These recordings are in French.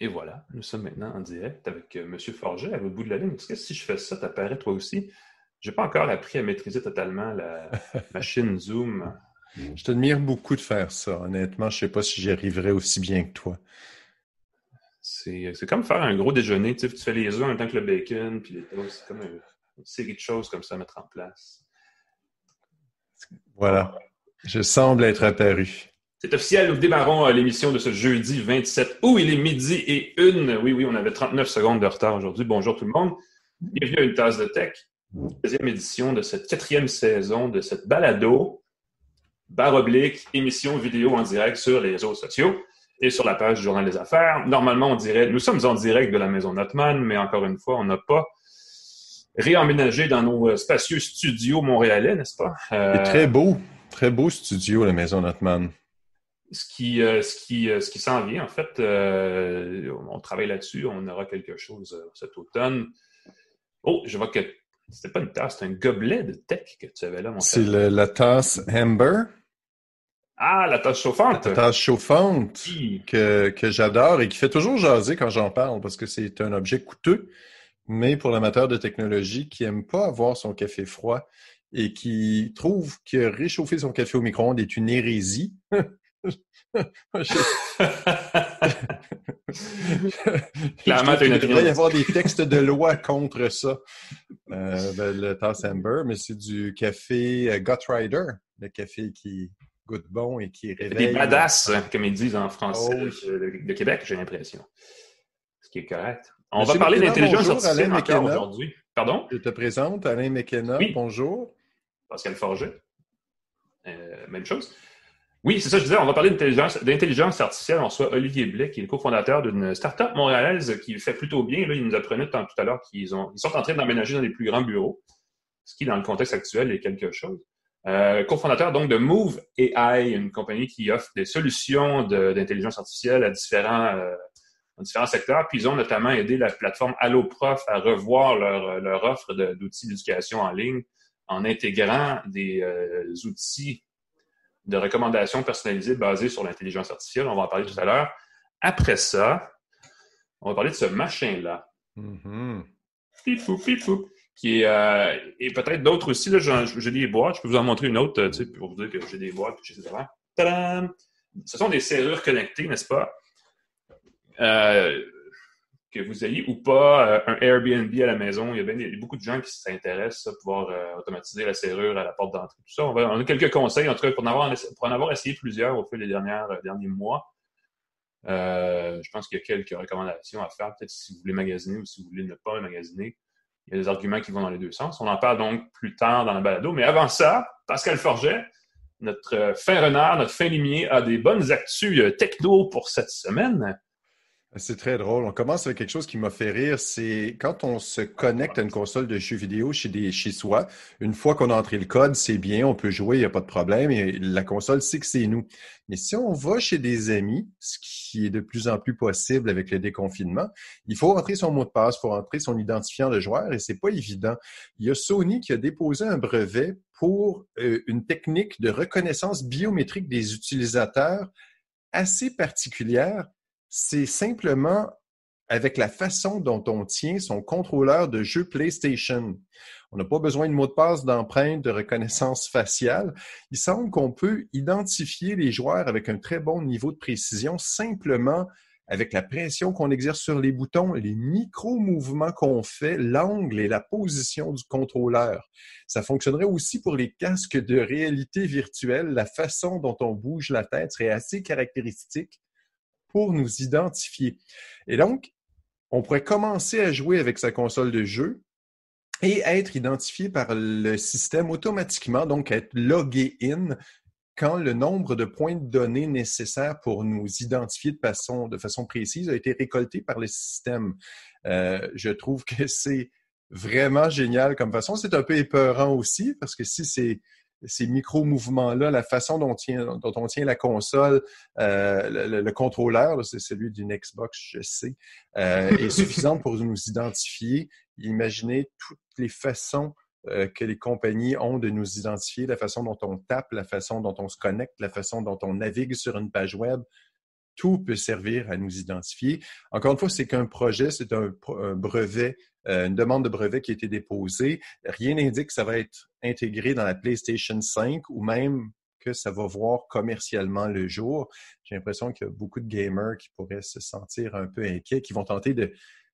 Et voilà, nous sommes maintenant en direct avec euh, M. Forget à l'autre bout de la ligne. Est-ce que si je fais ça, t'apparaît toi aussi? Je n'ai pas encore appris à maîtriser totalement la machine Zoom. Je t'admire beaucoup de faire ça. Honnêtement, je ne sais pas si j'y arriverai aussi bien que toi. C'est comme faire un gros déjeuner. Tu, fais les œufs en même temps que le bacon, puis les toasts. C'est comme une, série de choses comme ça à mettre en place. Voilà. Je semble être apparu. C'est officiel, nous démarrons euh, l'émission de ce jeudi 27 août. Il est midi et une. Oui, oui, on avait 39 secondes de retard aujourd'hui. Bonjour tout le monde. Bienvenue à une tasse de tech. Deuxième édition de cette quatrième saison de cette balado, barre oblique, émission vidéo en direct sur les réseaux sociaux et sur la page du Journal des Affaires. Normalement, on dirait, nous sommes en direct de la maison Notman, mais encore une fois, on n'a pas réemménagé dans nos euh, spacieux studios montréalais, n'est-ce pas? Euh... très beau, très beau studio, la maison Notman ce qui, euh, ce qui, euh, ce qui s'en vient, en fait, euh, on travaille là-dessus. On aura quelque chose cet automne. Oh, je vois que c'était pas une tasse, c'est un gobelet de tech que tu avais là, mon C'est la tasse Amber. Ah, la tasse chauffante. La tasse chauffante que, que j'adore et qui fait toujours jaser quand j'en parle parce que c'est un objet coûteux, mais pour l'amateur de technologie qui aime pas avoir son café froid et qui trouve que réchauffer son café au micro-ondes est une hérésie, Clairement, il devrait y avoir des textes de loi contre ça. Euh, ben, le Tass Amber, mais c'est du café euh, Rider, le café qui goûte bon et qui réveille. Des badass, comme ils disent en français oh de, Québec, j'ai l'impression. Ce qui est correct. On va parler d'intelligence artificielle aujourd'hui. Pardon? Je te présente Alain McKenna. Bonjour. Pascal Forget. Euh, même chose. Oui, c'est ça, je disais, on va parler d'intelligence artificielle. On reçoit Olivier Blais, qui est le cofondateur d'une start-up montréalaise qui fait plutôt bien. Là, il nous apprenait tout à l'heure qu'ils sont en train d'emménager dans les plus grands bureaux, ce qui, dans le contexte actuel, est quelque chose. Euh, cofondateur donc de Move AI, une compagnie qui offre des solutions d'intelligence artificielle à différents, euh, différents secteurs. Puis ils ont notamment aidé la plateforme AlloProf à revoir leur, leur offre d'outils d'éducation en ligne en intégrant des euh, outils de recommandations personnalisées basées sur l'intelligence artificielle. On va en parler tout à l'heure. Après ça, on va parler de ce machin-là. Mm pipou. Qui est, euh, et peut-être d'autres aussi. J'ai des boîtes. Je peux vous en montrer une autre pour vous dire que j'ai des boîtes. Tadam! Ce sont des serrures connectées, n'est-ce pas? Euh, que vous ayez ou pas euh, un Airbnb à la maison, il y a, bien, beaucoup de gens qui s'intéressent à pouvoir euh, automatiser la serrure à la porte d'entrée. Tout ça, on, a quelques conseils, en tout cas, pour en avoir, pour en avoir essayé plusieurs au fil des dernières, euh, derniers mois. je pense qu'il y a quelques recommandations à faire, peut-être si vous voulez magasiner ou si vous voulez ne pas magasiner. Il y a des arguments qui vont dans les deux sens. On en parle donc plus tard dans la balado. Mais avant ça, Pascal Forget, notre fin renard, notre fin limier, a des bonnes actus techno pour cette semaine. C'est très drôle. On commence avec quelque chose qui m'a fait rire. C'est quand on se connecte à une console de jeux vidéo chez, des, chez soi, une fois qu'on a entré le code, c'est bien, on peut jouer, il n'y a pas de problème. Et la console sait que c'est nous. Mais si on va chez des amis, ce qui est de plus en plus possible avec le déconfinement, il faut entrer son mot de passe, il faut entrer son identifiant de joueur et c'est pas évident. Il y a Sony qui a déposé un brevet pour euh, une technique de reconnaissance biométrique des utilisateurs assez particulière c'est simplement avec la façon dont on tient son contrôleur de jeu PlayStation. On n'a pas besoin de mot de passe, d'empreinte, de reconnaissance faciale. Il semble qu'on peut identifier les joueurs avec un très bon niveau de précision simplement avec la pression qu'on exerce sur les boutons, les micro-mouvements qu'on fait, l'angle et la position du contrôleur. Ça fonctionnerait aussi pour les casques de réalité virtuelle. La façon dont on bouge la tête serait assez caractéristique pour nous identifier. Et donc, on pourrait commencer à jouer avec sa console de jeu et être identifié par le système automatiquement, donc être logué in quand le nombre de points de données nécessaires pour nous identifier de façon, de façon précise a été récolté par le système. Euh, je trouve que c'est vraiment génial comme façon. C'est un peu épeurant aussi parce que si c'est ces micro-mouvements-là, la façon dont, on tient la console, euh, le, contrôleur, c'est celui d'une Xbox, je sais, euh, est suffisante pour nous identifier. Imaginez toutes les façons euh, que les compagnies ont de nous identifier, la façon dont on tape, la façon dont on se connecte, la façon dont on navigue sur une page web. tout peut servir à nous identifier. Encore une fois, c'est qu'un projet, c'est un, brevet, une demande de brevet qui a été déposée. Rien n'indique que ça va être intégré dans la PlayStation 5 ou même que ça va voir commercialement le jour. J'ai l'impression qu'il y a beaucoup de gamers qui pourraient se sentir un peu inquiets, qui vont tenter de,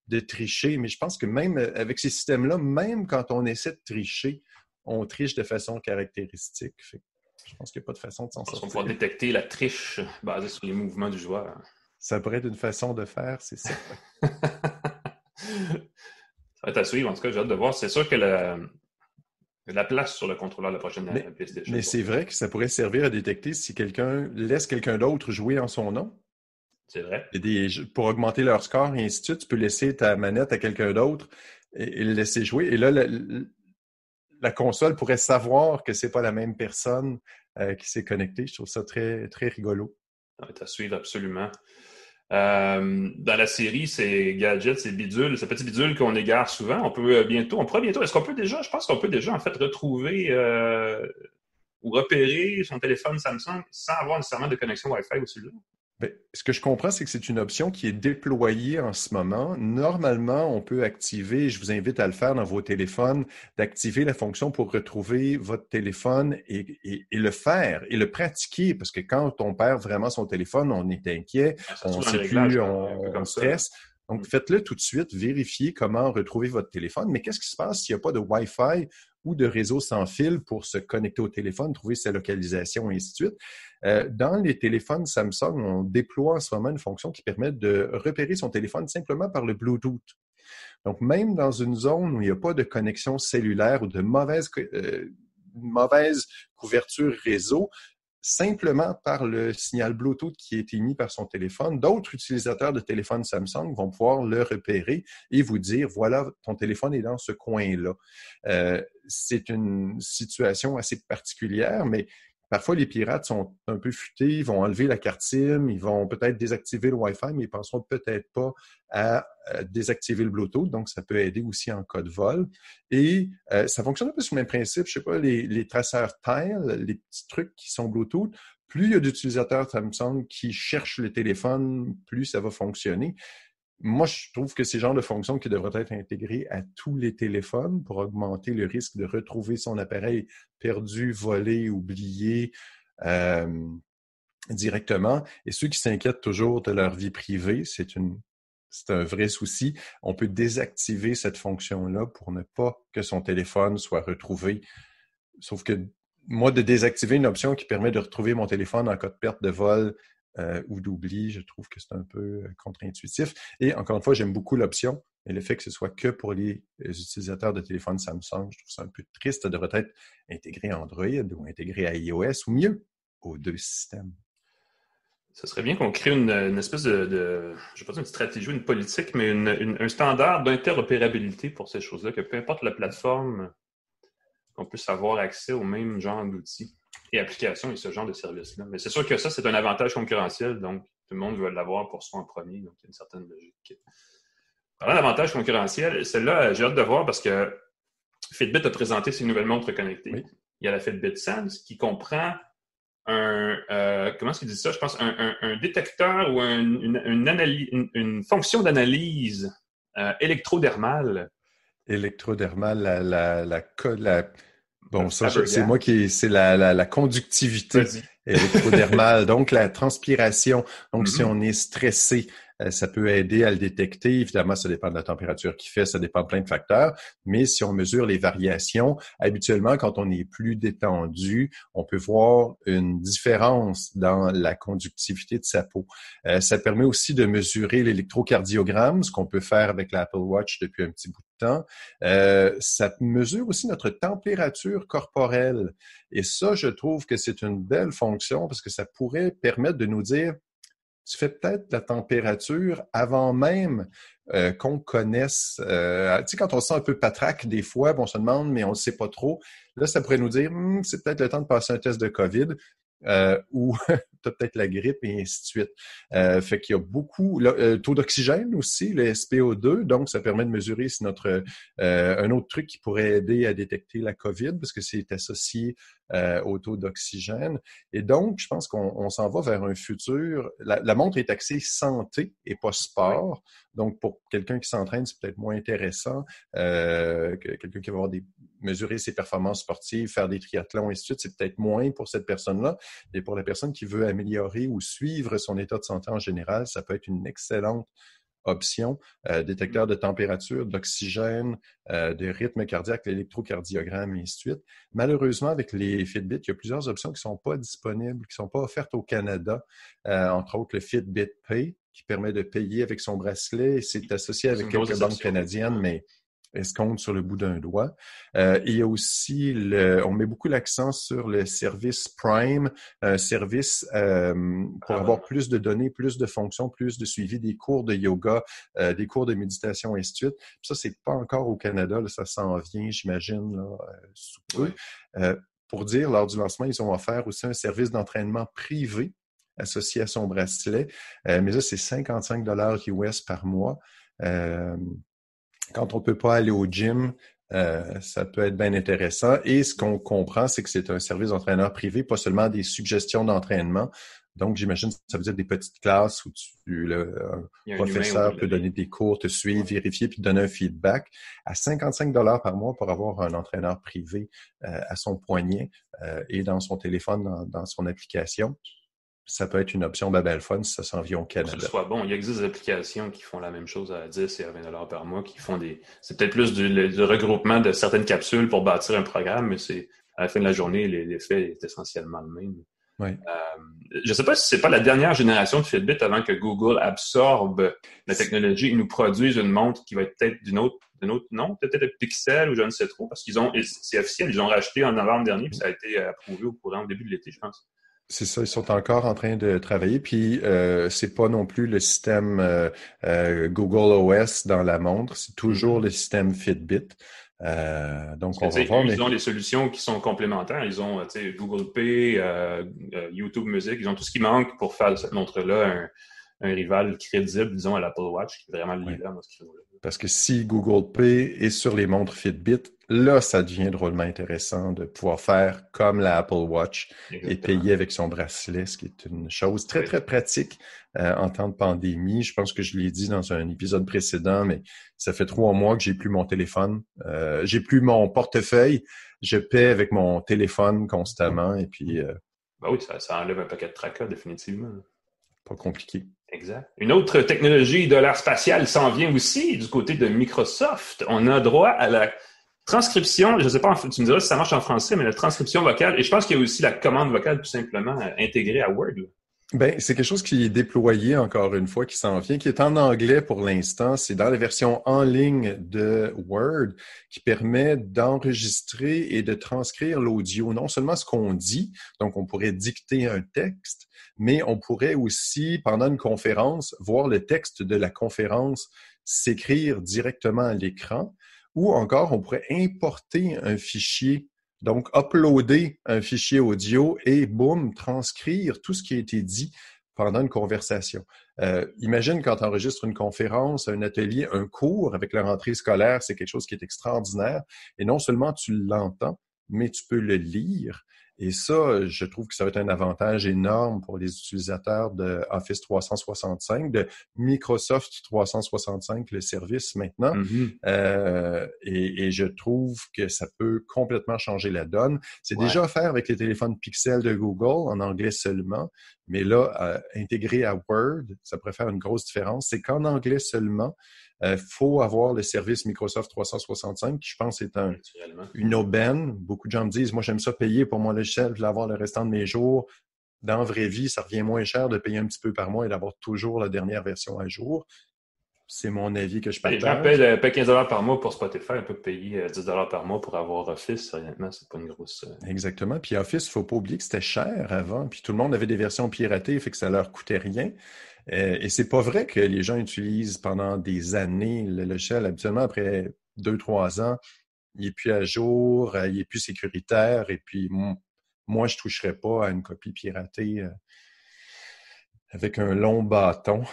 de tricher. Mais je pense que même avec ces systèmes-là, même quand on essaie de tricher, on triche de façon caractéristique. Je pense qu'il n'y a pas de façon de s'en sortir. On va détecter la triche basée sur les mouvements du joueur. Ça pourrait être une façon de faire, c'est ça. à suivre. En tout cas, j'ai hâte de voir. C'est sûr que la, la place sur le contrôleur de la prochaine mais, PlayStation. Mais c'est vrai que ça pourrait servir à détecter si quelqu'un laisse quelqu'un d'autre jouer en son nom. C'est vrai. pour augmenter leur score et ainsi de suite, tu peux laisser ta manette à quelqu'un d'autre et, le laisser jouer. Et là, la, console pourrait savoir que c'est pas la même personne euh, qui s'est connectée. Je trouve ça très, très rigolo. Ça va être à suivre absolument. Euh, dans la série, c'est gadgets, c'est bidule, c'est petit bidule qu'on égare souvent. On peut euh, bientôt, on pourra bientôt, est-ce qu'on peut déjà, je pense qu'on peut déjà en fait retrouver euh, ou repérer son téléphone Samsung sans avoir nécessairement de connexion Wi-Fi au celui-là? Ben, ce que je comprends, c'est que c'est une option qui est déployée en ce moment. Normalement, on peut activer, je vous invite à le faire dans vos téléphones, d'activer la fonction pour retrouver votre téléphone et, le faire et le pratiquer, parce que quand on perd vraiment son téléphone, on est inquiet, ah, on ne sait plus, on, stresse. Donc, mm. faites-le tout de suite, vérifiez comment retrouver votre téléphone. Mais qu'est-ce qui se passe s'il n'y a pas de Wi-Fi ou de réseau sans fil pour se connecter au téléphone, trouver sa localisation et ainsi de suite? Euh, dans les téléphones Samsung, on déploie en ce moment une fonction qui permet de repérer son téléphone simplement par le Bluetooth. Donc, même dans une zone où il n'y a pas de connexion cellulaire ou de mauvaise, euh, mauvaise couverture réseau, simplement par le signal Bluetooth qui est émis par son téléphone, d'autres utilisateurs de téléphones Samsung vont pouvoir le repérer et vous dire, voilà, ton téléphone est dans ce coin-là. Euh, c'est une situation assez particulière, mais Parfois, les pirates sont un peu futés, ils vont enlever la carte SIM, ils vont peut-être désactiver le Wi-Fi, mais ils penseront peut-être pas à désactiver le Bluetooth, donc ça peut aider aussi en cas de vol. Et euh, ça fonctionne un peu sur le même principe, je sais pas, les, les traceurs Tile, les petits trucs qui sont Bluetooth, plus il y a d'utilisateurs Samsung qui cherchent le téléphone, plus ça va fonctionner. Moi, je trouve que c'est le genre de fonction qui devrait être intégrée à tous les téléphones pour augmenter le risque de retrouver son appareil perdu, volé, oublié euh, directement. Et ceux qui s'inquiètent toujours de leur vie privée, c'est une c'est un vrai souci. On peut désactiver cette fonction-là pour ne pas que son téléphone soit retrouvé. Sauf que moi, de désactiver une option qui permet de retrouver mon téléphone en cas de perte de vol euh, ou d'oubli, je trouve que c'est un peu euh, contre-intuitif. Et encore une fois, j'aime beaucoup l'option, mais le fait que ce soit que pour les utilisateurs de téléphone Samsung, je trouve ça un peu triste. Ça devrait être intégré à Android ou intégré à iOS ou mieux aux deux systèmes. Ce serait bien qu'on crée une, espèce de, je ne sais pas une stratégie, une politique, mais un standard d'interopérabilité pour ces choses-là, que peu importe la plateforme, qu'on puisse avoir accès au même genre d'outils et applications et ce genre de services-là. Mais c'est sûr que ça, c'est un avantage concurrentiel, donc tout le monde veut l'avoir pour soi en premier, donc il y a une certaine logique. Parlant d'avantage concurrentiel, celle-là, j'ai hâte de voir parce que Fitbit a présenté ses nouvelles montres connectées. Il y a la Fitbit Sense qui comprend un, euh, comment est-ce qu'il dit ça? Je pense un, détecteur ou une, une, fonction d'analyse euh, électrodermale. Électrodermale, la, la, la, la Bon, ça, c'est moi qui, c'est la, la, la, conductivité électrodermale, donc la transpiration. Donc, si mm-hmm. on est stressé, ça peut aider à le détecter. Évidemment, ça dépend de la température qu'il fait, ça dépend de plein de facteurs. Mais si on mesure les variations, habituellement, quand on est plus détendu, on peut voir une différence dans la conductivité de sa peau. Euh, ça permet aussi de mesurer l'électrocardiogramme, ce qu'on peut faire avec l'Apple Watch depuis un petit bout de temps. Euh, ça mesure aussi notre température corporelle. Et ça, je trouve que c'est une belle fonction parce que ça pourrait permettre de nous dire tu fais peut-être la température avant même euh, qu'on connaisse. Euh, tu sais, quand on se sent un peu patraque, des fois, on se demande, mais on ne sait pas trop. Là, ça pourrait nous dire, hum, c'est peut-être le temps de passer un test de COVID. Euh, ou peut-être la grippe et ainsi de suite. Euh, fait qu'il y a beaucoup, le taux d'oxygène aussi, le SPO2, donc ça permet de mesurer si notre un autre truc qui pourrait aider à détecter la COVID parce que c'est associé euh, au taux d'oxygène. Et donc, je pense qu'on s'en va vers un futur. La, montre est axée santé et pas sport. Donc, pour quelqu'un qui s'entraîne, c'est peut-être moins intéressant euh, que quelqu'un qui va avoir des, mesurer ses performances sportives, faire des triathlons, et ainsi de suite. C'est peut-être moins pour cette personne-là. Et pour la personne qui veut améliorer ou suivre son état de santé en général, ça peut être une excellente options, euh, détecteur de température, d'oxygène, euh, de rythme cardiaque, l'électrocardiogramme, et ainsi de suite. Malheureusement, avec les Fitbit, il y a plusieurs options qui ne sont pas disponibles, qui ne sont pas offertes au Canada, euh, entre autres le Fitbit Pay, qui permet de payer avec son bracelet. C'est associé avec quelques banques canadiennes, mais escompte sur le bout d'un doigt. Euh, il y a aussi, le, on met beaucoup l'accent sur le service Prime, un service euh, pour ah avoir plus de données, plus de fonctions, plus de suivi des cours de yoga, euh, des cours de méditation, et ainsi de suite. ça, c'est pas encore au Canada, là, ça s'en vient, j'imagine, là, sous peu. pour dire, lors du lancement, ils ont offert aussi un service d'entraînement privé associé à son bracelet. mais ça, c'est 55 dollars US par mois. Euh, quand on ne peut pas aller au gym, euh, ça peut être bien intéressant. Et ce qu'on comprend, c'est que c'est un service d'entraîneur privé, pas seulement des suggestions d'entraînement. Donc, j'imagine que ça veut dire des petites classes où tu, le professeur peut donner des cours, te suivre, vérifier, puis donner un feedback. À 55 dollars par mois pour avoir un entraîneur privé euh, à son poignet euh, et dans son téléphone, dans, dans son application, ça peut être une option Babel Fun si ça s'en vient au Canada. Que ce soit bon, il existe des applications qui font la même chose à 10 et à 20 par mois, qui font des. C'est peut-être plus du, regroupement de certaines capsules pour bâtir un programme, mais c'est à la fin de la journée, l'effet est essentiellement le même. Oui. Euh, je ne sais pas si c'est pas la dernière génération de Fitbit avant que Google absorbe la technologie et nous produise une montre qui va être peut-être d'une autre, d'une autre nom, peut-être Pixel ou je ne sais trop, parce qu'ils ont, c'est officiel, ils ont racheté en novembre dernier, puis ça a été approuvé au courant au début de l'été, je pense. C'est ça, ils sont encore en train de travailler. Puis euh, c'est pas non plus le système euh, euh, Google OS dans la montre, c'est toujours le système Fitbit. Euh, donc on va voir, Ils ont les solutions qui sont complémentaires. Ils ont Google Pay, YouTube Music, ils ont tout ce qui manque pour faire de cette montre-là un, un, rival crédible, disons, à l'Apple Watch, qui est vraiment le leader dans ce créneau-là. Parce que si Google Pay est sur les montres Fitbit, là, ça devient drôlement intéressant de pouvoir faire comme la Apple Watch et payer avec son bracelet, ce qui est une chose très, très pratique euh, en temps de pandémie. Je pense que je l'ai dit dans un épisode précédent, mais ça fait trois mois que j'ai plus mon téléphone. Euh, j'ai plus mon portefeuille. Je paie avec mon téléphone constamment et puis... Euh, ben oui, ça, enlève un paquet de tracas, définitivement. Pas compliqué. Exact. Une autre technologie de l'art spatial s'en vient aussi du côté de Microsoft. On a droit à la transcription, je ne sais pas, tu me diras si ça marche en français, mais la transcription vocale, et je pense qu'il y a aussi la commande vocale tout simplement intégrée à Word. Ben, c'est quelque chose qui est déployé encore une fois, qui s'en vient, qui est en anglais pour l'instant. C'est dans la version en ligne de Word qui permet d'enregistrer et de transcrire l'audio, non seulement ce qu'on dit, donc on pourrait dicter un texte, mais on pourrait aussi, pendant une conférence, voir le texte de la conférence s'écrire directement à l'écran, ou encore on pourrait importer un fichier, donc uploader un fichier audio et boum, transcrire tout ce qui a été dit pendant une conversation. Euh, imagine quand tu enregistres une conférence, un atelier, un cours avec la rentrée scolaire, c'est quelque chose qui est extraordinaire. Et non seulement tu l'entends, mais tu peux le lire. Et ça, je trouve que ça va être un avantage énorme pour les utilisateurs de Office 365, de Microsoft 365, le service maintenant. Mm-hmm. euh, et, et, je trouve que ça peut complètement changer la donne. C'est déjà offert avec les téléphones Pixel de Google, en anglais seulement. Mais là, euh, intégré à Word, ça pourrait faire une grosse différence. C'est qu'en anglais seulement, il euh, faut avoir le service Microsoft 365, qui je pense est un, une aubaine. Beaucoup de gens me disent, moi j'aime ça payer pour mon logiciel, je l'avoir le restant de mes jours. Dans la vraie vie, ça revient moins cher de payer un petit peu par mois et d'avoir toujours la dernière version à jour. C'est mon avis que je partage. Les gens paient, 15 par mois pour Spotify, on peut payer 10 euh, par mois pour avoir Office. Honnêtement, c'est pas une grosse. Euh, Exactement. Puis Office, il ne faut pas oublier que c'était cher avant. Puis tout le monde avait des versions piratées, fait que ça leur coûtait rien. Euh, et c'est pas vrai que les gens utilisent pendant des années le logiciel. Habituellement, après deux, trois ans, il est plus à jour, euh, il est plus sécuritaire. Et puis, moi, je toucherais pas à une copie piratée euh, avec un long bâton.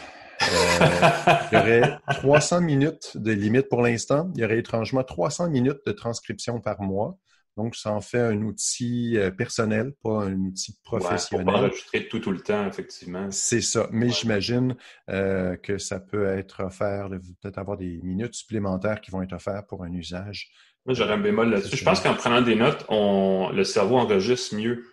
il y aurait 300 minutes de limite pour l'instant. Il y aurait étrangement 300 minutes de transcription par mois. Donc, ça en fait un outil euh, personnel, pas un outil professionnel. Ouais, pas enregistrer tout, tout le temps, effectivement. C'est ça. Mais j'imagine euh, que ça peut être offert, peut-être avoir des minutes supplémentaires qui vont être offertes pour un usage. Moi, j'aurais un bémol là-dessus. Je pense qu'en prenant des notes, on, le cerveau enregistre mieux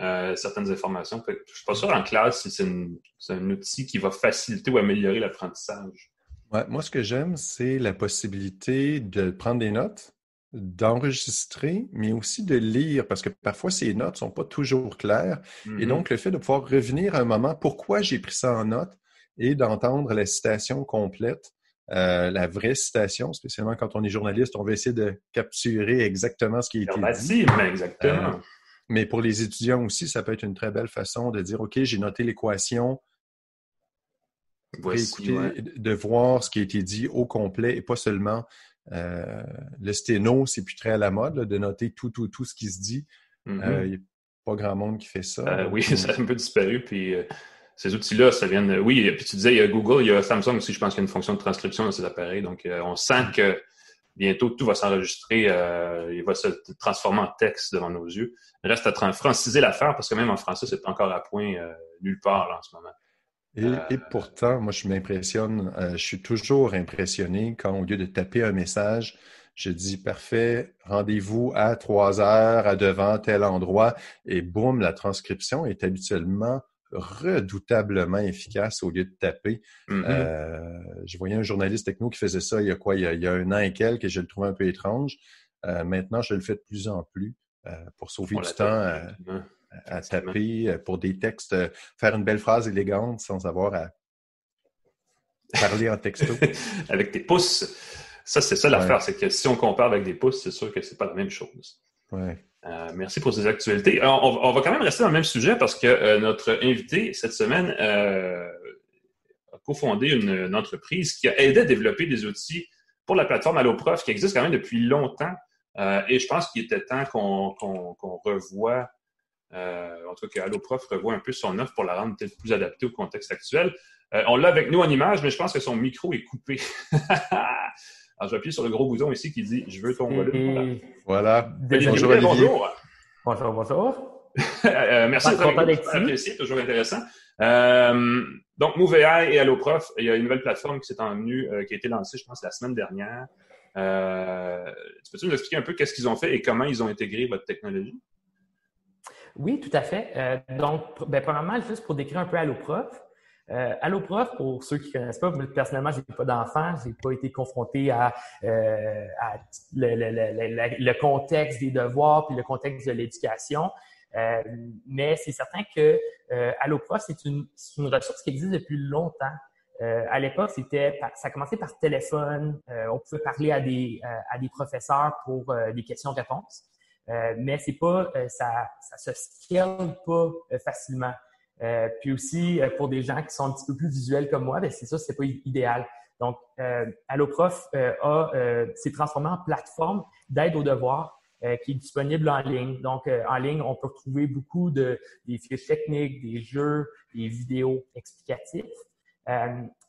euh, certaines informations. Je ne suis pas sûr en classe si c'est un outil qui va faciliter ou améliorer l'apprentissage. Ouais, moi, ce que j'aime, c'est la possibilité de prendre des notes, d'enregistrer, mais aussi de lire, parce que parfois ces notes ne sont pas toujours claires. Et mm-hmm. donc, le fait de pouvoir revenir à un moment, pourquoi j'ai pris ça en note, et d'entendre la citation complète, euh, la vraie citation, spécialement quand on est journaliste, on va essayer de capturer exactement ce qui a été dit. exactement. Euh, mais pour les étudiants aussi, ça peut être une très belle façon de dire, OK, j'ai noté l'équation, de voir ce qui a été dit au complet et pas seulement euh, le sténo, c'est plus très à la mode de noter tout, tout, tout ce qui se dit. Mm-hmm. Euh, il n'y a pas grand monde qui fait ça. Euh, oui, ça a un peu disparu. Puis ces outils-là, ça vient de. Oui, puis tu disais, il y a Google, il y a Samsung aussi, je pense qu'il y a une fonction de transcription dans ces appareils. Donc, on sent que bientôt tout va s'enregistrer, il va se transformer en texte devant nos yeux. Il reste à franciser l'affaire parce que même en français, c'est encore à point nulle part en ce moment. Et, et, pourtant, moi, je m'impressionne, euh, je suis toujours impressionné quand, au lieu de taper un message, je dis parfait, rendez-vous à trois heures à devant tel endroit, et boum, la transcription est habituellement redoutablement efficace au lieu de taper. Mm-hmm. euh, je voyais un journaliste techno qui faisait ça il y a quoi, il y a, un an et quelques, et je le trouvais un peu étrange. Euh, maintenant, je le fais de plus en plus euh, pour sauver du temps à taper euh, pour des textes, euh, faire une belle phrase élégante sans avoir à parler en texto. avec tes pouces. Ça, c'est ça l'affaire, c'est que si on compare avec des pouces, c'est sûr que c'est pas la même chose. Ouais. Euh, merci pour ces actualités. on, va quand même rester dans le même sujet parce que notre invité cette semaine a cofondé une, entreprise qui a aidé à développer des outils pour la plateforme AlloProf qui existe quand même depuis longtemps. et je pense qu'il était temps qu'on revoie euh, en tout cas, AlloProf revoit un peu son offre pour la rendre peut-être plus adaptée au contexte actuel. Euh, on l'a avec nous en image, mais je pense que son micro est coupé. Alors, je vais appuyer sur le gros bouton ici qui dit « Je veux ton volume ». Voilà. Bonjour, Olivier. Bonjour. Bonjour, bonjour. euh, merci d'être apprécié, toujours intéressant. Euh, donc, MoveAI et AlloProf, il y a une nouvelle plateforme qui s'est en venue, euh, qui a été lancée, je pense, la semaine dernière. Euh, peux-tu nous expliquer un peu qu'est-ce qu'ils ont fait et comment ils ont intégré votre technologie? Oui, tout à fait. Euh, donc, ben, premièrement, juste pour décrire un peu AlloProf. Euh, AlloProf, pour ceux qui ne connaissent pas, personnellement, je n'ai pas d'enfant, je n'ai pas été confronté à, euh, le, contexte des devoirs puis le contexte de l'éducation. Euh, mais c'est certain que euh, AlloProf, c'est une, une, ressource qui existe depuis longtemps. Euh, à l'époque, c'était ça a commencé par téléphone. on pouvait parler à des, à des professeurs pour des questions-réponses. Euh, mais c'est pas, euh, ça, ça se scale pas euh, facilement. puis aussi, pour des gens qui sont un petit peu plus visuels comme moi, ben c'est ça, c'est pas idéal. Donc, AlloProf a, s'est transformé en plateforme d'aide aux devoirs qui est disponible en ligne. Donc, en ligne, on peut retrouver beaucoup de des fiches techniques, des jeux, des vidéos explicatives.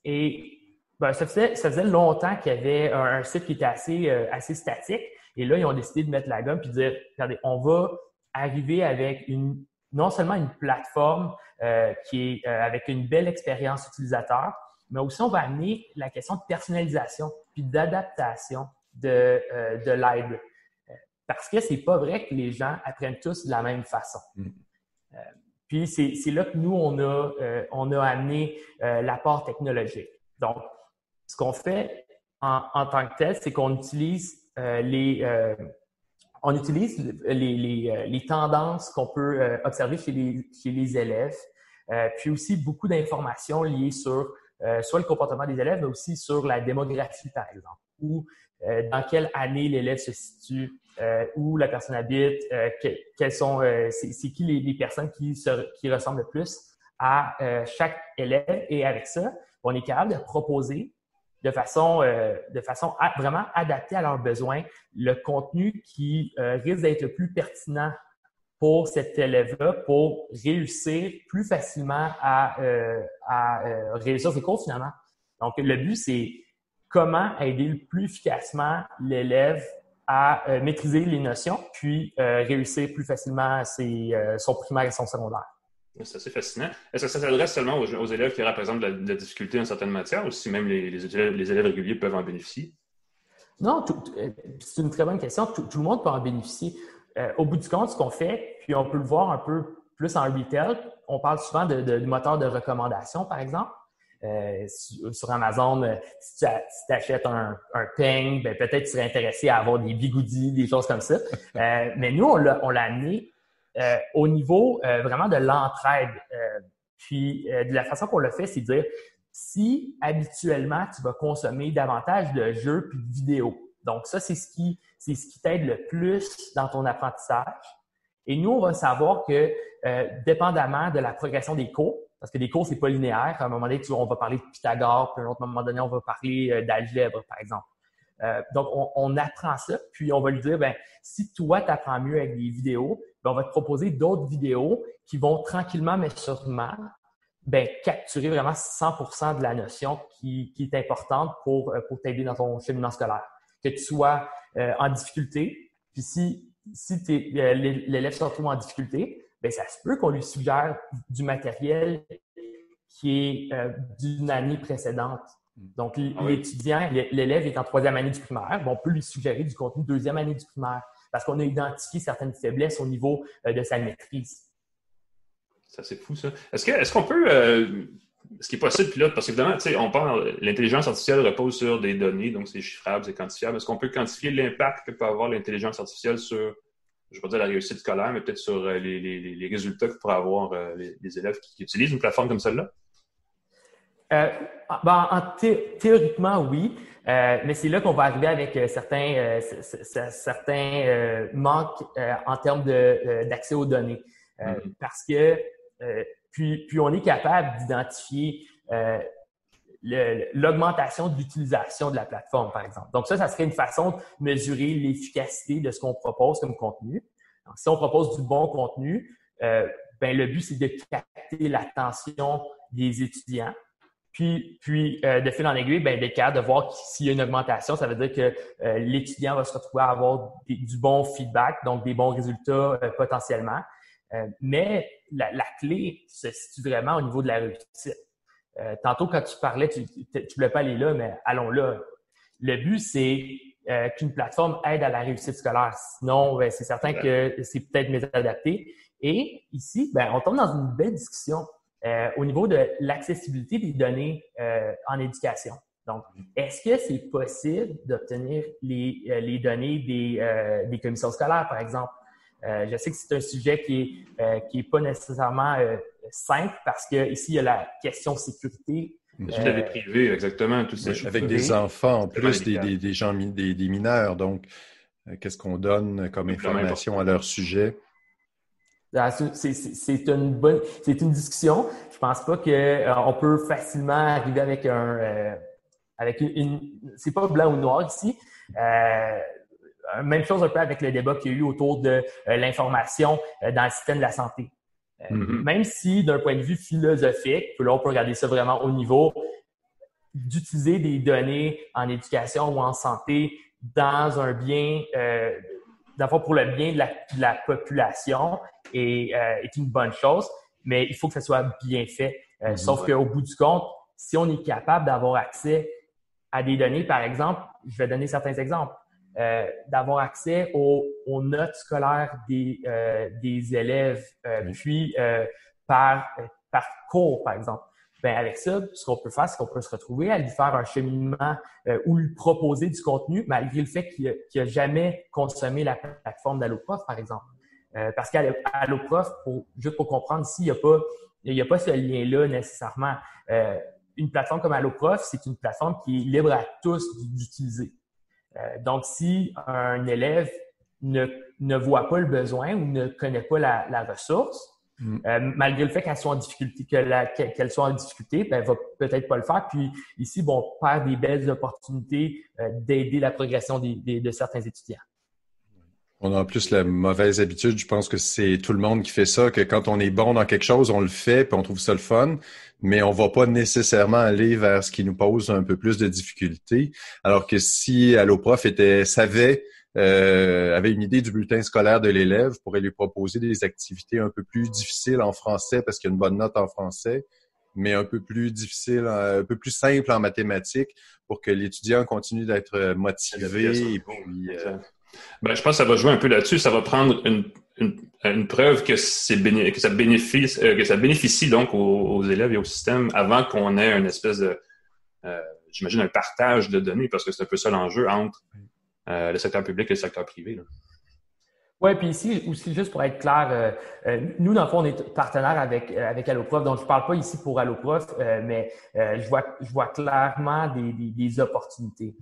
et ben, ça, faisait, ça faisait longtemps qu'il y avait un, un, site qui était assez, assez statique. Et là, ils ont décidé de mettre la gomme puis de dire, regardez, on va arriver avec une, non seulement une plateforme euh, qui est euh, avec une belle expérience utilisateur, mais aussi on va amener la question de personnalisation puis d'adaptation de, euh, de l'aide. Parce que c'est pas vrai que les gens apprennent tous de la même façon. Mm. puis c'est là que nous, on a, on a amené l'apport technologique. Donc, ce qu'on fait en, en, tant que tel, c'est qu'on utilise euh, les, euh, on utilise euh, les tendances qu'on peut observer chez les, élèves, puis aussi beaucoup d'informations liées sur soit le comportement des élèves, mais aussi sur la démographie, par exemple, ou dans quelle année l'élève se situe, où la personne habite, sont, c'est qui les, personnes qui ressemblent le plus à chaque élève. Et avec ça, on est capable de proposer de façon, euh, de façon vraiment adaptée à leurs besoins, le contenu qui euh, risque d'être le plus pertinent pour cet élève-là pour réussir plus facilement à, euh, à réussir ses cours finalement. Donc, le but, c'est comment aider le plus efficacement l'élève à euh, maîtriser les notions, puis euh, réussir plus facilement ses, son primaire et son secondaire. C'est assez fascinant. Est-ce que ça s'adresse seulement aux, élèves qui représentent de la, difficulté en certaines matières ou si même les, élèves, réguliers peuvent en bénéficier? Non, c'est une très bonne question. Tout, le monde peut en bénéficier. au bout du compte, ce qu'on fait, puis on peut le voir un peu plus en retail, on parle souvent de, de, du moteur de recommandation, par exemple. Euh, sur, Amazon, euh, si tu achètes un, un peigne, ben, peut-être tu serais intéressé à avoir des bigoudis, des choses comme ça. Euh, mais nous, on l'a amené au niveau vraiment de l'entraide. puis de la façon qu'on le fait, c'est dire si habituellement tu vas consommer davantage de jeux puis de vidéos. Donc ça, c'est ce qui c'est ce qui t'aide le plus dans ton apprentissage. Et nous, on va savoir que dépendamment de la progression des cours, parce que des cours, c'est pas linéaire. À un moment donné, on va parler de Pythagore, puis à un autre moment donné, on va parler euh, d'algèbre, par exemple. Euh, donc, on, apprend ça, puis on va lui dire, ben, si toi, tu apprends mieux avec des vidéos, ben, on va te proposer d'autres vidéos qui vont tranquillement, mais sûrement, ben, capturer vraiment 100% de la notion qui, est importante pour, euh, pour t'aider dans ton cheminement scolaire. Que tu sois en difficulté, puis si, si l'élève se retrouve en difficulté, bien, ça se peut qu'on lui suggère du matériel qui est euh, d'une année précédente. Hmm. Donc, ah l'étudiant, l'élève est en troisième année du primaire, bon, on peut lui suggérer du contenu deuxième année du primaire parce qu'on a identifié certaines faiblesses au niveau euh, de sa maîtrise. Ça, c'est fou, ça. Est-ce qu'on est peut, euh, ce qui est possible, puis là, parce qu'évidemment, on parle, l'intelligence artificielle repose sur des données, donc c'est chiffrable, c'est quantifiable. Est-ce qu'on peut quantifier l'impact que peut avoir l'intelligence artificielle sur je ne vais pas dire la réussite scolaire, mais peut-être sur euh, les, résultats que pourraient avoir les, élèves qui, utilisent une plateforme comme celle-là? Euh, ben, théoriquement, oui. mais c'est là qu'on va arriver avec certains, certains manques en termes d'accès aux données. Mm-hmm. Parce que puis, puis on est capable d'identifier l'augmentation de l'utilisation de la plateforme, par exemple. Donc ça, ça serait une façon de mesurer l'efficacité de ce qu'on propose comme contenu. si on propose du bon contenu, euh, ben, le but, c'est de capter l'attention des étudiants. Puis, puis euh, de fil en aiguille, ben, d'être capable de voir s'il y a une augmentation, ça veut dire que euh, l'étudiant va se retrouver à avoir du bon feedback, donc des bons résultats potentiellement. mais la, la, clé se situe vraiment au niveau de la réussite. Euh, tantôt, quand tu parlais, tu ne voulais pas aller là, mais allons là. Le but, c'est euh, qu'une plateforme aide à la réussite scolaire. Sinon, ben, c'est certain que c'est peut-être mésadapté. Et ici, ben, on tombe dans une belle discussion euh, au niveau de l'accessibilité des données en éducation. Donc, est-ce que c'est possible d'obtenir les, les données des, des commissions scolaires, par exemple? Euh, je sais que c'est un sujet qui est, euh, qui est pas nécessairement euh, simple parce que ici il y a la question sécurité. Sujet la vie privée, exactement, tout ça. Avec des enfants en plus, des, des, des, gens, des, des mineurs. Donc, qu'est-ce qu'on donne comme information à leur sujet? Ah, c'est une bonne, c'est une discussion. Je pense pas que on peut facilement arriver avec un, avec une, une c'est pas blanc ou noir ici. Euh, même chose un peu avec le débat qu'il y a eu autour de euh, l'information euh, dans le système de la santé. Mm-hmm. Même si, d'un point de vue philosophique, là, on peut regarder ça vraiment au niveau d'utiliser des données en éducation ou en santé dans un bien, euh, pour le bien de la, population est, est, une bonne chose, mais il faut que ça soit bien fait. Mm-hmm. Sauf qu'au bout du compte, si on est capable d'avoir accès à des données, par exemple, je vais donner certains exemples. Euh, d'avoir accès aux, notes scolaires des, euh, des élèves, euh, puis par, par cours, par exemple. Ben avec ça, ce qu'on peut faire, c'est qu'on peut se retrouver à lui faire un cheminement ou lui proposer du contenu, malgré le fait qu'il n'a jamais consommé la plateforme d'AlloProf, par exemple. Parce qu'AlloProf, pour, juste pour comprendre, ici, il n'y a pas a pas ce lien-là nécessairement. une plateforme comme AlloProf, c'est une plateforme qui est libre à tous d'utiliser. Euh, donc, si un élève ne, ne, voit pas le besoin ou ne connaît pas la, la ressource, mm. euh, malgré le fait qu'elle soit en difficulté, qu'elle soit en difficulté, ben, elle va peut-être pas le faire. Puis ici, bon, on perd des belles opportunités euh, d'aider la progression des, des, de certains étudiants. On a en plus la mauvaise habitude, je pense que c'est tout le monde qui fait ça, que quand on est bon dans quelque chose, on le fait, puis on trouve ça le fun, mais on va pas nécessairement aller vers ce qui nous pose un peu plus de difficultés. Alors que si Alloprof était savait euh, avait une idée du bulletin scolaire de l'élève, pourrait lui proposer des activités un peu plus difficiles en français parce qu'il y a une bonne note en français, mais un peu plus difficile, un peu plus simple en mathématiques pour que l'étudiant continue d'être motivé. Et puis, euh, ben, je pense que ça va jouer un peu là-dessus. Ça va prendre une, une, preuve que, ça bénéficie, euh, que ça bénéficie donc aux, élèves et au système avant qu'on ait une espèce de, euh, j'imagine, un partage de données parce que c'est un peu ça l'enjeu entre le secteur public et le secteur privé. Là. Oui, puis ici, aussi, juste pour être clair, euh, euh, nous, dans le fond, on est partenaire avec, euh, avec Alloprof, donc je ne parle pas ici pour Alloprof, mais je, vois, je vois clairement des, des, opportunités.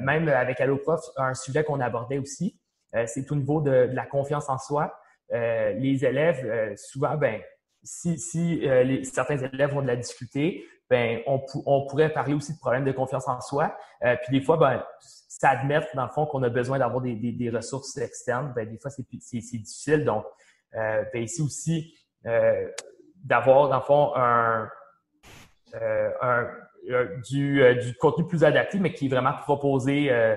Même avec Alloprof, un sujet qu'on abordait aussi, c'est au niveau de, la confiance en soi. les élèves, souvent, ben, si, si certains élèves ont de la difficulté, ben, on, pourrait parler aussi de problèmes de confiance en soi. puis des fois, ben, s'admettre, dans le fond, qu'on a besoin d'avoir des, des, des, ressources externes, ben, des fois, c'est difficile. Donc, euh, ben, ici aussi, euh, d'avoir, dans le fond, un, euh, un du, euh, du, contenu plus adapté, mais qui est vraiment proposé euh,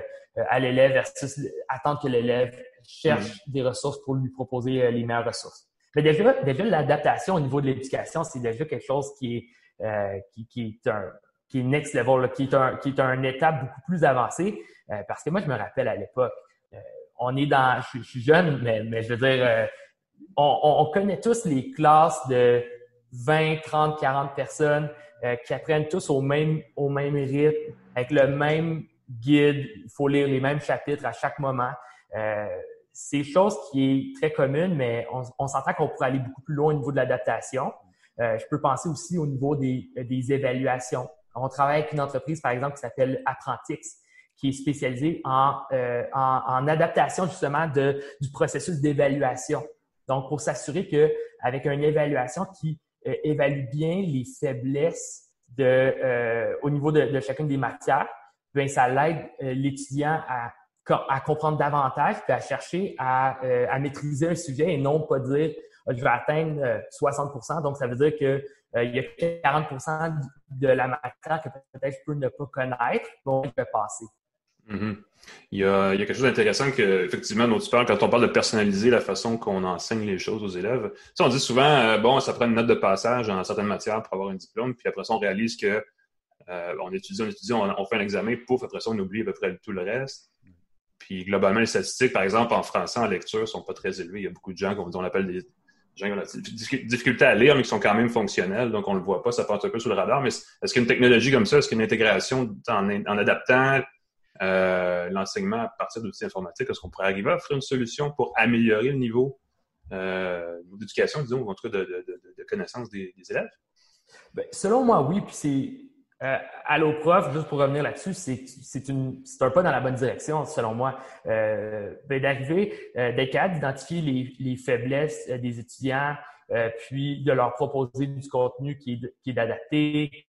à l'élève versus attendre que l'élève cherche mm-hmm. des ressources pour lui proposer les meilleures ressources. Mais déjà, déjà l'adaptation au niveau de l'éducation, c'est déjà quelque chose qui est, qui, qui est un, qui est next level, qui est un, qui est un étape beaucoup plus avancée. Euh, parce que moi, je me rappelle à l'époque, euh, on est dans, je, suis jeune, mais, mais je veux dire, euh, on, on, connaît tous les classes de 20, 30, 40 personnes qui apprennent tous au même, au même rythme, avec le même guide. Il faut lire les mêmes chapitres à chaque moment. c'est chose qui est très commune, mais on, s'entend qu'on pourrait aller beaucoup plus loin au niveau de l'adaptation. je peux penser aussi au niveau des, des évaluations. On travaille avec une entreprise, par exemple, qui s'appelle Apprentix, qui est spécialisée en, euh, en, en, adaptation justement de, du processus d'évaluation. Donc, pour s'assurer qu'avec une évaluation qui euh, évalue bien les faiblesses de, euh, au niveau de, chacune des matières, bien, ça l'aide euh, l'étudiant à, à comprendre davantage puis à chercher à, à maîtriser un sujet et non pas dire je vais atteindre 60% Donc, ça veut dire que il y a 40% de la matière que peut-être je peux ne pas connaître, donc je vais passer. Mm-hmm. il, y a, il, y a, quelque chose d'intéressant que, effectivement, dont tu parles quand on parle de personnaliser la façon qu'on enseigne les choses aux élèves. Tu sais, on dit souvent, euh, bon, ça prend une note de passage dans certaines matières pour avoir un diplôme, puis après ça, on réalise que euh, on étudie, on étudie, on, fait un examen, pouf, après ça, on oublie à peu près tout le reste. Puis globalement, les statistiques, par exemple, en français, en lecture, sont pas très élevées. Il y a beaucoup de gens qu'on appelle des gens qui ont des difficultés à lire, mais qui sont quand même fonctionnels, donc on le voit pas, ça passe un peu sous le radar. Mais est-ce qu'une technologie comme ça, est-ce qu'une intégration en, en adaptant euh, l'enseignement à partir d'outils informatiques, est-ce qu'on pourrait arriver à offrir une solution pour améliorer le niveau euh, d'éducation, disons, ou en tout cas de, connaissance des, élèves? Bien, selon moi, oui. Puis c'est euh, Allo Prof, juste pour revenir là-dessus, c'est un pas dans la bonne direction, selon moi. Euh, ben, D'arriver, d'être d'identifier les, les, faiblesses des étudiants, puis de leur proposer du contenu qui est adapté,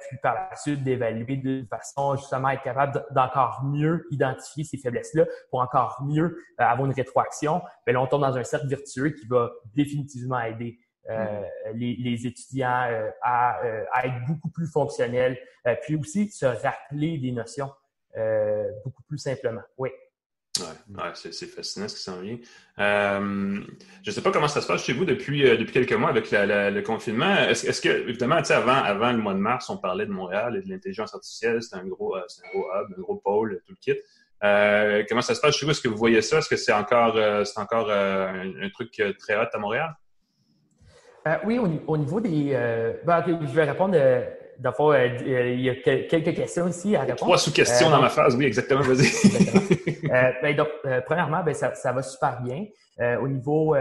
puis par la suite d'évaluer de façon justement être capable d'encore mieux identifier ces faiblesses-là pour encore mieux avoir une rétroaction. Ben, là, on tombe dans un cercle virtueux qui va définitivement aider euh, les, étudiants euh, à, euh, à, être beaucoup plus fonctionnels, puis aussi se rappeler des notions beaucoup plus simplement. Oui. Ouais, ouais c'est fascinant ce qui s'en vient. je ne sais pas comment ça se passe chez vous depuis, depuis quelques mois avec le confinement. Est-ce est que, évidemment, avant, avant le mois de mars, on parlait de Montréal et de l'intelligence artificielle, c'était un gros, un gros hub, un gros pôle, tout le kit. comment ça se passe chez vous? Est-ce que vous voyez ça? Est-ce que c'est encore, c'est encore un, un, truc très hot à Montréal? Euh, oui, au, niveau des. Euh, ben, je vais répondre. Euh, D'abord, euh, il y a quelques questions ici à répondre. Trois sous-questions dans ma phase, oui, exactement, vas-y. ben, donc, premièrement, ben, ça, ça, va super bien. au niveau,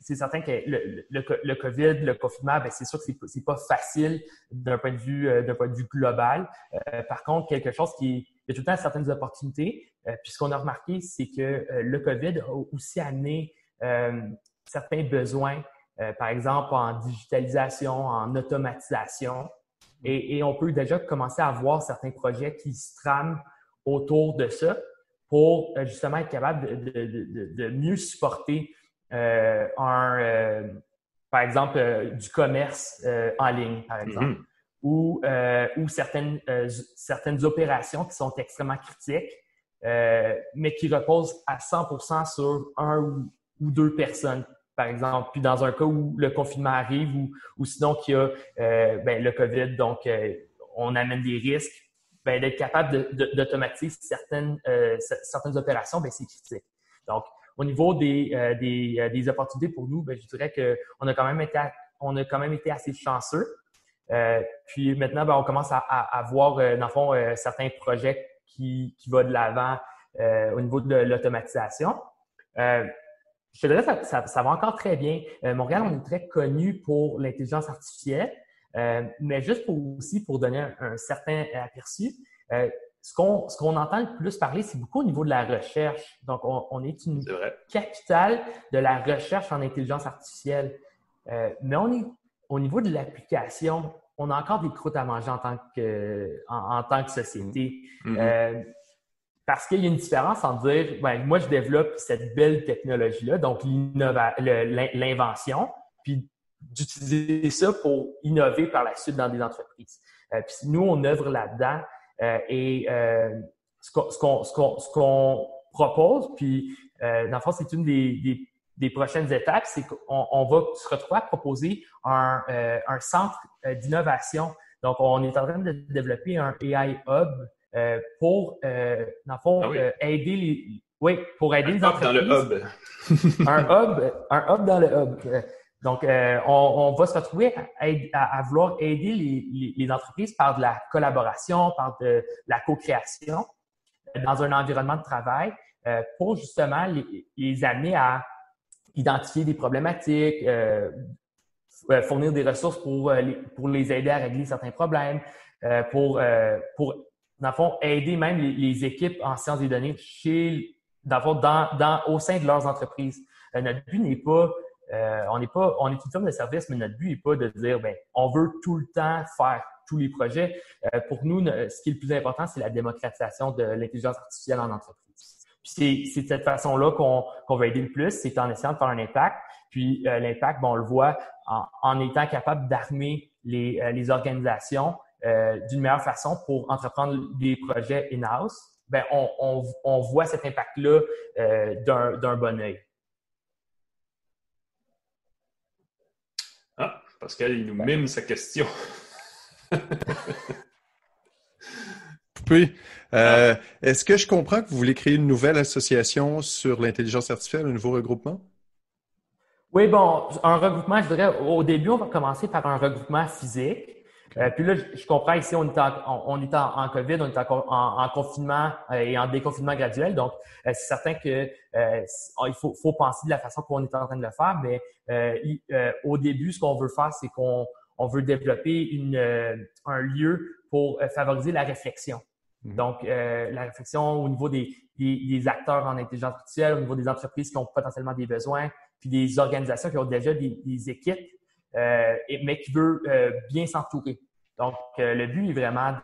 c'est certain que le, le, le, COVID, le confinement, ben, c'est sûr que c'est pas facile d'un point de vue d'un point de vue global. par contre, quelque chose qui il y a tout le temps certaines opportunités. puis ce qu'on a remarqué, c'est que le COVID a aussi amené certains besoins euh, par exemple en digitalisation, en automatisation. Et, et, on peut déjà commencer à voir certains projets qui se trament autour de ça pour euh, justement être capable de, de, de, de mieux supporter euh, un, euh, par exemple, euh, du commerce en ligne, par exemple, mm-hmm. ou, ou certaines, certaines opérations qui sont extrêmement critiques mais qui repose à 100% sur un ou, deux personnes par exemple, puis dans un cas où le confinement arrive ou, sinon qu'il y a ben, le COVID, donc on amène des risques, ben, d'être capable d'automatiser certaines, certaines opérations, ben, c'est critique. Donc, au niveau des, euh, des, euh, des, opportunités pour nous, ben, je dirais qu'on a quand même été, on a quand même été assez chanceux. Euh, puis maintenant, ben, on commence à, à, voir, dans le fond, certains projets qui, qui vont de l'avant au niveau de l'automatisation. Je te dirais ça, ça, va encore très bien. Montréal, on est très connu pour l'intelligence artificielle, mais juste pour aussi pour donner un, un certain aperçu, ce qu'on ce qu'on entend le plus parler, c'est beaucoup au niveau de la recherche. Donc, on, est une capitale de la recherche en intelligence artificielle. Euh, mais on est au niveau de l'application, on a encore des croûtes à manger en tant que, en, tant que société. Mm-hmm. Euh, parce qu'il y a une différence en dire, ben, moi, je développe cette belle technologie-là, donc l'invention, puis d'utiliser ça pour innover par la suite dans des entreprises. Euh, puis nous, on œuvre là-dedans. Euh, et euh, ce qu'on propose, puis euh, dans le fond, c'est une des, des, prochaines étapes, c'est qu'on on va se retrouver à proposer un, un centre d'innovation. Donc, on est en train de développer un AI Hub pour, dans le fond, ah aider les, oui, pour aider les entreprises. Dans le hub. un hub, un hub dans le hub. Donc, euh, on, va se retrouver à, vouloir aider les, entreprises par de la collaboration, par de, la co-création euh, dans un environnement de travail euh, pour justement les, amener à identifier des problématiques, fournir des ressources pour, les, pour les aider à régler certains problèmes, pour, pour, dans le fond, aider même les, équipes en sciences des données chez, dans, dans, au sein de leurs entreprises. notre but n'est pas euh, on n'est pas, on est une firme de service, mais notre but n'est pas de dire, ben, on veut tout le temps faire tous les projets. Euh, pour nous, ce qui est le plus important, c'est la démocratisation de l'intelligence artificielle en entreprise. Puis c'est de cette façon-là qu'on qu'on va aider le plus, c'est en essayant de faire un impact. Puis euh, l'impact, bon, on le voit en, étant capable d'armer les, les organisations d'une meilleure façon pour entreprendre des projets in-house. Ben, on, on, on voit cet impact-là d'un bon œil. Pascal, il nous mime sa question. oui. Euh, est-ce que je comprends que vous voulez créer une nouvelle association sur l'intelligence artificielle, un nouveau regroupement? Oui, bon, un regroupement, je dirais, au début, on va commencer par un regroupement physique. Euh, puis là, je, comprends ici, on est en, on est en, COVID, on est en, confinement euh, et en déconfinement graduel. Donc, euh, c'est certain que il faut, faut, penser de la façon qu'on est en train de le faire. Mais au début, ce qu'on veut faire, c'est qu'on on veut développer une, un lieu pour favoriser la réflexion. Mhm. Donc, la réflexion au niveau des, des, acteurs en intelligence artificielle, au niveau des entreprises qui ont potentiellement des besoins, puis des organisations qui ont déjà des, des équipes, mais qui veulent bien s'entourer. Donc, euh, le but est vraiment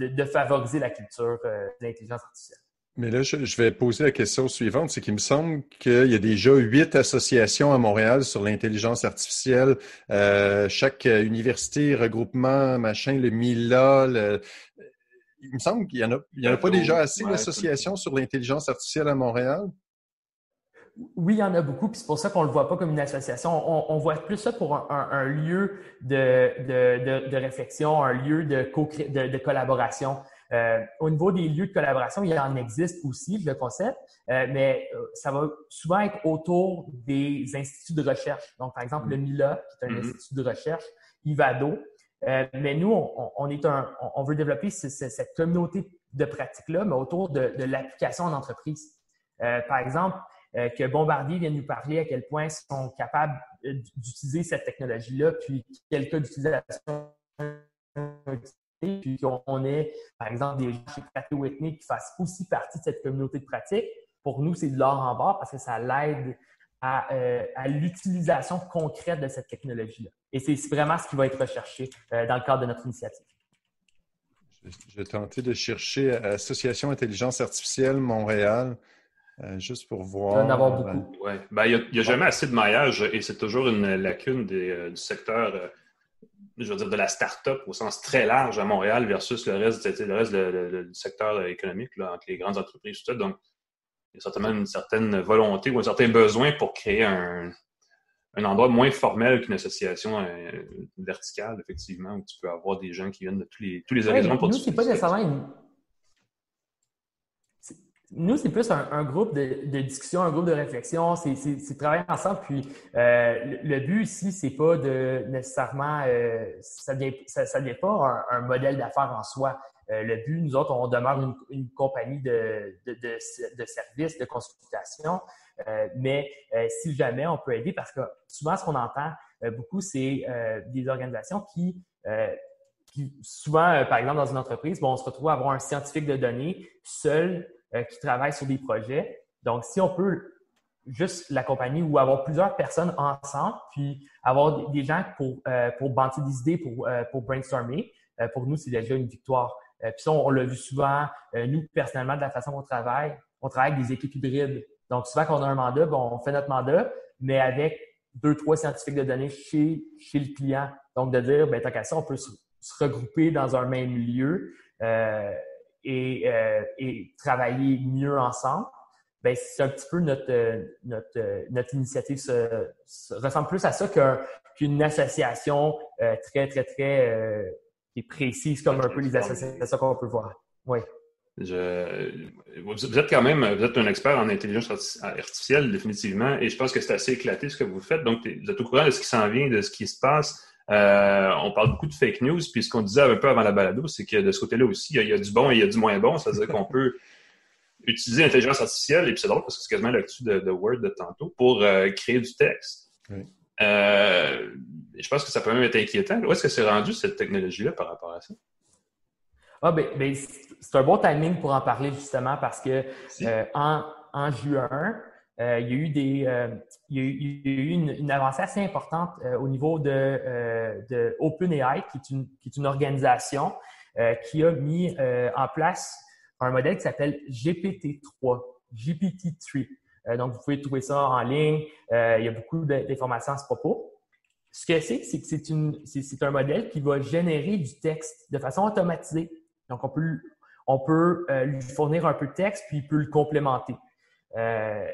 de, favoriser la culture euh, de l'intelligence artificielle. Mais là, je, vais poser la question suivante. C'est qu'il me semble qu'il y a déjà huit associations à Montréal sur l'intelligence artificielle. Euh, chaque université, regroupement, machin, le MILA. Il me semble qu'il n'y en a, il y en a pas déjà assez d'associations sur l'intelligence artificielle à Montréal? Oui, il y en a beaucoup, puis c'est pour ça qu'on ne le voit pas comme une association. On, voit plus ça pour un, lieu de, réflexion, un lieu de, de, collaboration. Euh, au niveau des lieux de collaboration, il y en existe aussi, le concept, euh, mais euh, ça va souvent être autour des instituts de recherche. Donc, par exemple, le MILA, qui est un mm-hmm. institut de recherche, IVADO. mais nous, on, est un, on veut développer cette communauté de pratique-là, mais autour de, l'application en entreprise. par exemple, euh, que Bombardier vient nous parler à quel point ils sont capables euh, d'utiliser cette technologie-là, puis quel cas d'utilisation puis qu'on ait, par exemple, des gens chez Pratt Whitney qui fassent aussi partie de cette communauté de pratique. Pour nous, c'est de l'or en bas parce que ça l'aide à, euh, à l'utilisation concrète de cette technologie-là. Et c'est vraiment ce qui va être recherché dans le cadre de notre initiative. Je vais tenter de chercher Association Intelligence Artificielle Montréal. Euh, juste pour voir. Il en avoir beaucoup. Ben, il n'y a, jamais assez de maillage et c'est toujours une lacune euh, du secteur. Euh, je veux dire, de la start-up au sens très large à Montréal versus le reste, le reste du secteur économique, là, entre les grandes entreprises, tout ça. Donc, il y a certainement une certaine volonté ou un certain besoin pour créer un, un endroit moins formel qu'une association euh, verticale, effectivement, où tu peux avoir des gens qui viennent de tous les, tous les horizons pour Nous, c'est pas nécessairement une... Nous, c'est plus un, groupe de, discussion, un groupe de réflexion, c'est travailler ensemble. Puis euh, le, but ici, c'est pas de nécessairement, euh, ça ne ça, devient pas un, modèle d'affaires en soi. le but, nous autres, on demeure une, compagnie de, de, de, services, de consultation. Euh, mais euh, si jamais on peut aider, parce que souvent ce qu'on entend euh, beaucoup, c'est des organisations qui, qui souvent, par exemple, dans une entreprise, bon, on se retrouve à avoir un scientifique de données seul qui travaille sur des projets. Donc, si on peut juste l'accompagner ou avoir plusieurs personnes ensemble, puis avoir des gens pour, pour banter des idées, pour, pour brainstormer, pour nous, c'est déjà une victoire. puis ça, on, l'a vu souvent, nous, personnellement, de la façon qu'on travaille, on travaille avec des équipes hybrides. Donc, souvent, quand on a un mandat, bon, on fait notre mandat, mais avec deux, trois scientifiques de données chez, chez le client. Donc, de dire, ben, tant qu'à ça, on peut se, regrouper dans un même lieu euh, et, euh, et, travailler mieux ensemble. Ben, c'est un petit peu notre, notre, notre initiative se, ressemble plus à ça qu'une association euh, très, très, très euh, précise comme un peu les associations qu'on peut voir. Oui. Vous êtes quand même vous êtes un expert en intelligence artificielle, définitivement, et je pense que c'est assez éclaté ce que vous faites. Donc, vous êtes au courant de ce qui s'en vient, de ce qui se passe. Euh, on parle beaucoup de fake news, puis ce qu'on disait un peu avant la balado, c'est que de ce côté-là aussi, il y, a, du bon et il y a du moins bon. C'est-à-dire qu'on peut utiliser l'intelligence artificielle, et puis c'est drôle parce que c'est quasiment l'actu de, de, Word de tantôt, pour euh, créer du texte. Euh, je pense que ça peut même être inquiétant. Où est-ce que c'est rendu cette technologie-là par rapport à ça? Ah, ben, ben c'est un bon timing pour en parler justement parce que euh, en, juin, euh, il y a eu, des, euh, il y a eu, une, avancée assez importante au niveau de, OpenAI, qui est une, organisation qui a mis en place un modèle qui s'appelle GPT-3, GPT-3. donc, vous pouvez trouver ça en ligne. il y a beaucoup d'informations à ce propos. Ce que c'est, c'est que c'est un modèle qui va générer du texte de façon automatisée. Donc, on peut, euh, lui fournir un peu de texte, puis il peut le complémenter. Euh,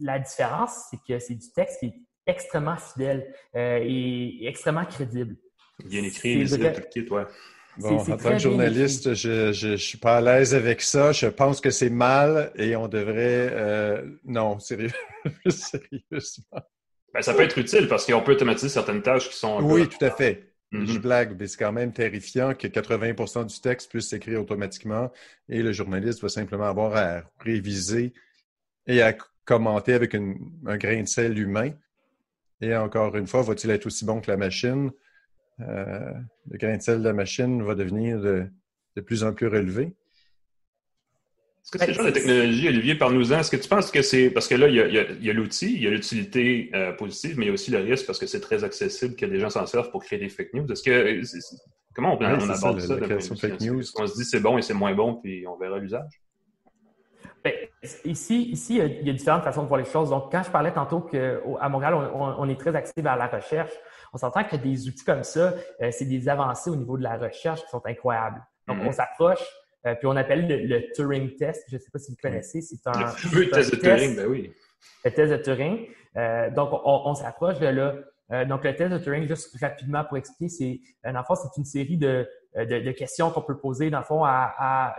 la différence, c'est que c'est du texte qui est extrêmement fidèle euh, et extrêmement crédible. Bien écrit, lisible, tout le toi. Bon, en tant que journaliste, je ne suis pas à l'aise avec ça. Je pense que c'est mal et on devrait... non, sérieux, sérieusement. Ben, ça peut être utile parce qu'on peut automatiser certaines tâches qui sont... Oui, tout à fait. Je mm-hmm. blague, mais c'est quand même terrifiant que 80% du texte puisse s'écrire automatiquement et le journaliste va simplement avoir à réviser et à commenter avec un grain de sel humain. Et encore une fois, va-t-il être aussi bon que la machine? Euh, le grain de sel de la machine va devenir de plus en plus relevé. Est-ce que c'est le genre de technologie, Olivier, parle-nous-en. Est-ce que tu penses que c'est. Parce que là, il y a, l'outil, il y a l'utilité euh, positive, mais il y a aussi le risque parce que c'est très accessible que des gens s'en servent pour créer des fake news. Est-ce que. comment on, aborde ça? la, fake news. On se dit c'est bon et c'est moins bon, puis on verra l'usage? Ici, ici, il y a différentes façons de voir les choses. Donc, quand je parlais tantôt qu'à Montréal, on, est très axé vers la recherche, on s'entend que des outils comme ça, euh, c'est des avancées au niveau de la recherche qui sont incroyables. Donc, mm-hmm. on s'approche euh, puis on appelle le, Turing test. Je ne sais pas si vous connaissez. C'est un, le test de Turing, ben oui. Le test de Turing. Euh, donc, on, s'approche de là. Euh, donc, le test de Turing, juste rapidement pour expliquer, c'est, le fond, c'est une série de, de, questions qu'on peut poser, dans le fond, à,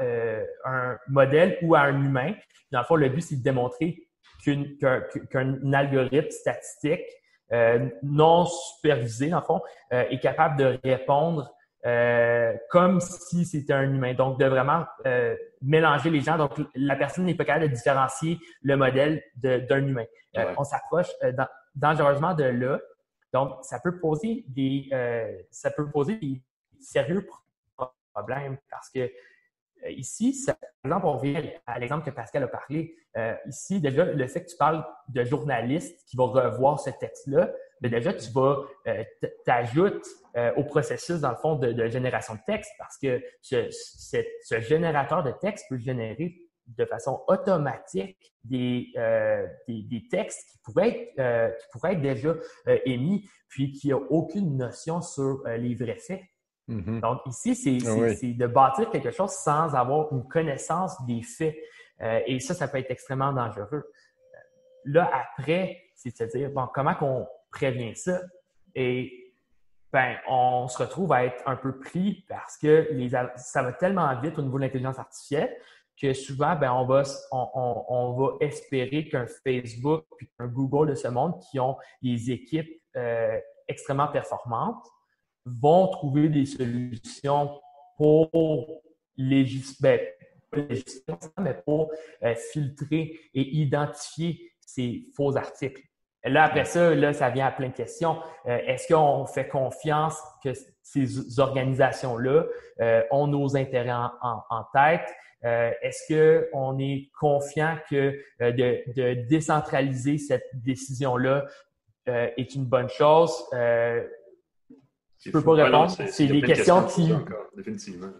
un modèle ou à un humain. Dans le fond, le but, c'est de démontrer qu'un algorithme statistique non supervisé, dans le fond, est capable de répondre euh, comme si c'était un humain. Donc, de vraiment euh, mélanger les gens. Donc, la personne n'est pas capable de différencier le modèle d'un humain. Euh, on s'approche dangereusement de là. Donc, ça peut poser des, ça peut poser des sérieux problèmes parce que ici, par exemple, on revient à l'exemple que Pascal a parlé. ici, déjà, le fait que tu parles de journalistes qui vont revoir ce texte-là, mais déjà, tu vas, euh, t'ajoutes euh, au processus, dans le fond, de, génération de texte parce que ce, générateur de texte peut générer de façon automatique des, euh, des, textes qui pourraient être, euh, qui pourraient être déjà euh, émis, puis qui n'ont aucune notion sur les vrais faits. Mm-hmm. Donc ici, ah c'est de bâtir quelque chose sans avoir une connaissance des faits. et ça, ça peut être extrêmement dangereux. Là, après, c'est de se dire, bon, comment qu'on prévient ça? Et ben, on se retrouve à être un peu pris parce que les, ça va tellement vite au niveau de l'intelligence artificielle que souvent, ben, on, va, on, va espérer qu'un Facebook et qu'un Google de ce monde qui ont des équipes euh, extrêmement performantes vont trouver des solutions pour ben, mais pour euh, filtrer et identifier ces faux articles. Là, après ça, là, ça vient à plein de questions. Euh, est-ce qu'on fait confiance que ces organisations-là ont nos intérêts en tête? Euh, est-ce qu'on est confiant que euh, de, décentraliser cette décision-là euh, est une bonne chose? Je peux pas répondre. C'est des questions, qui.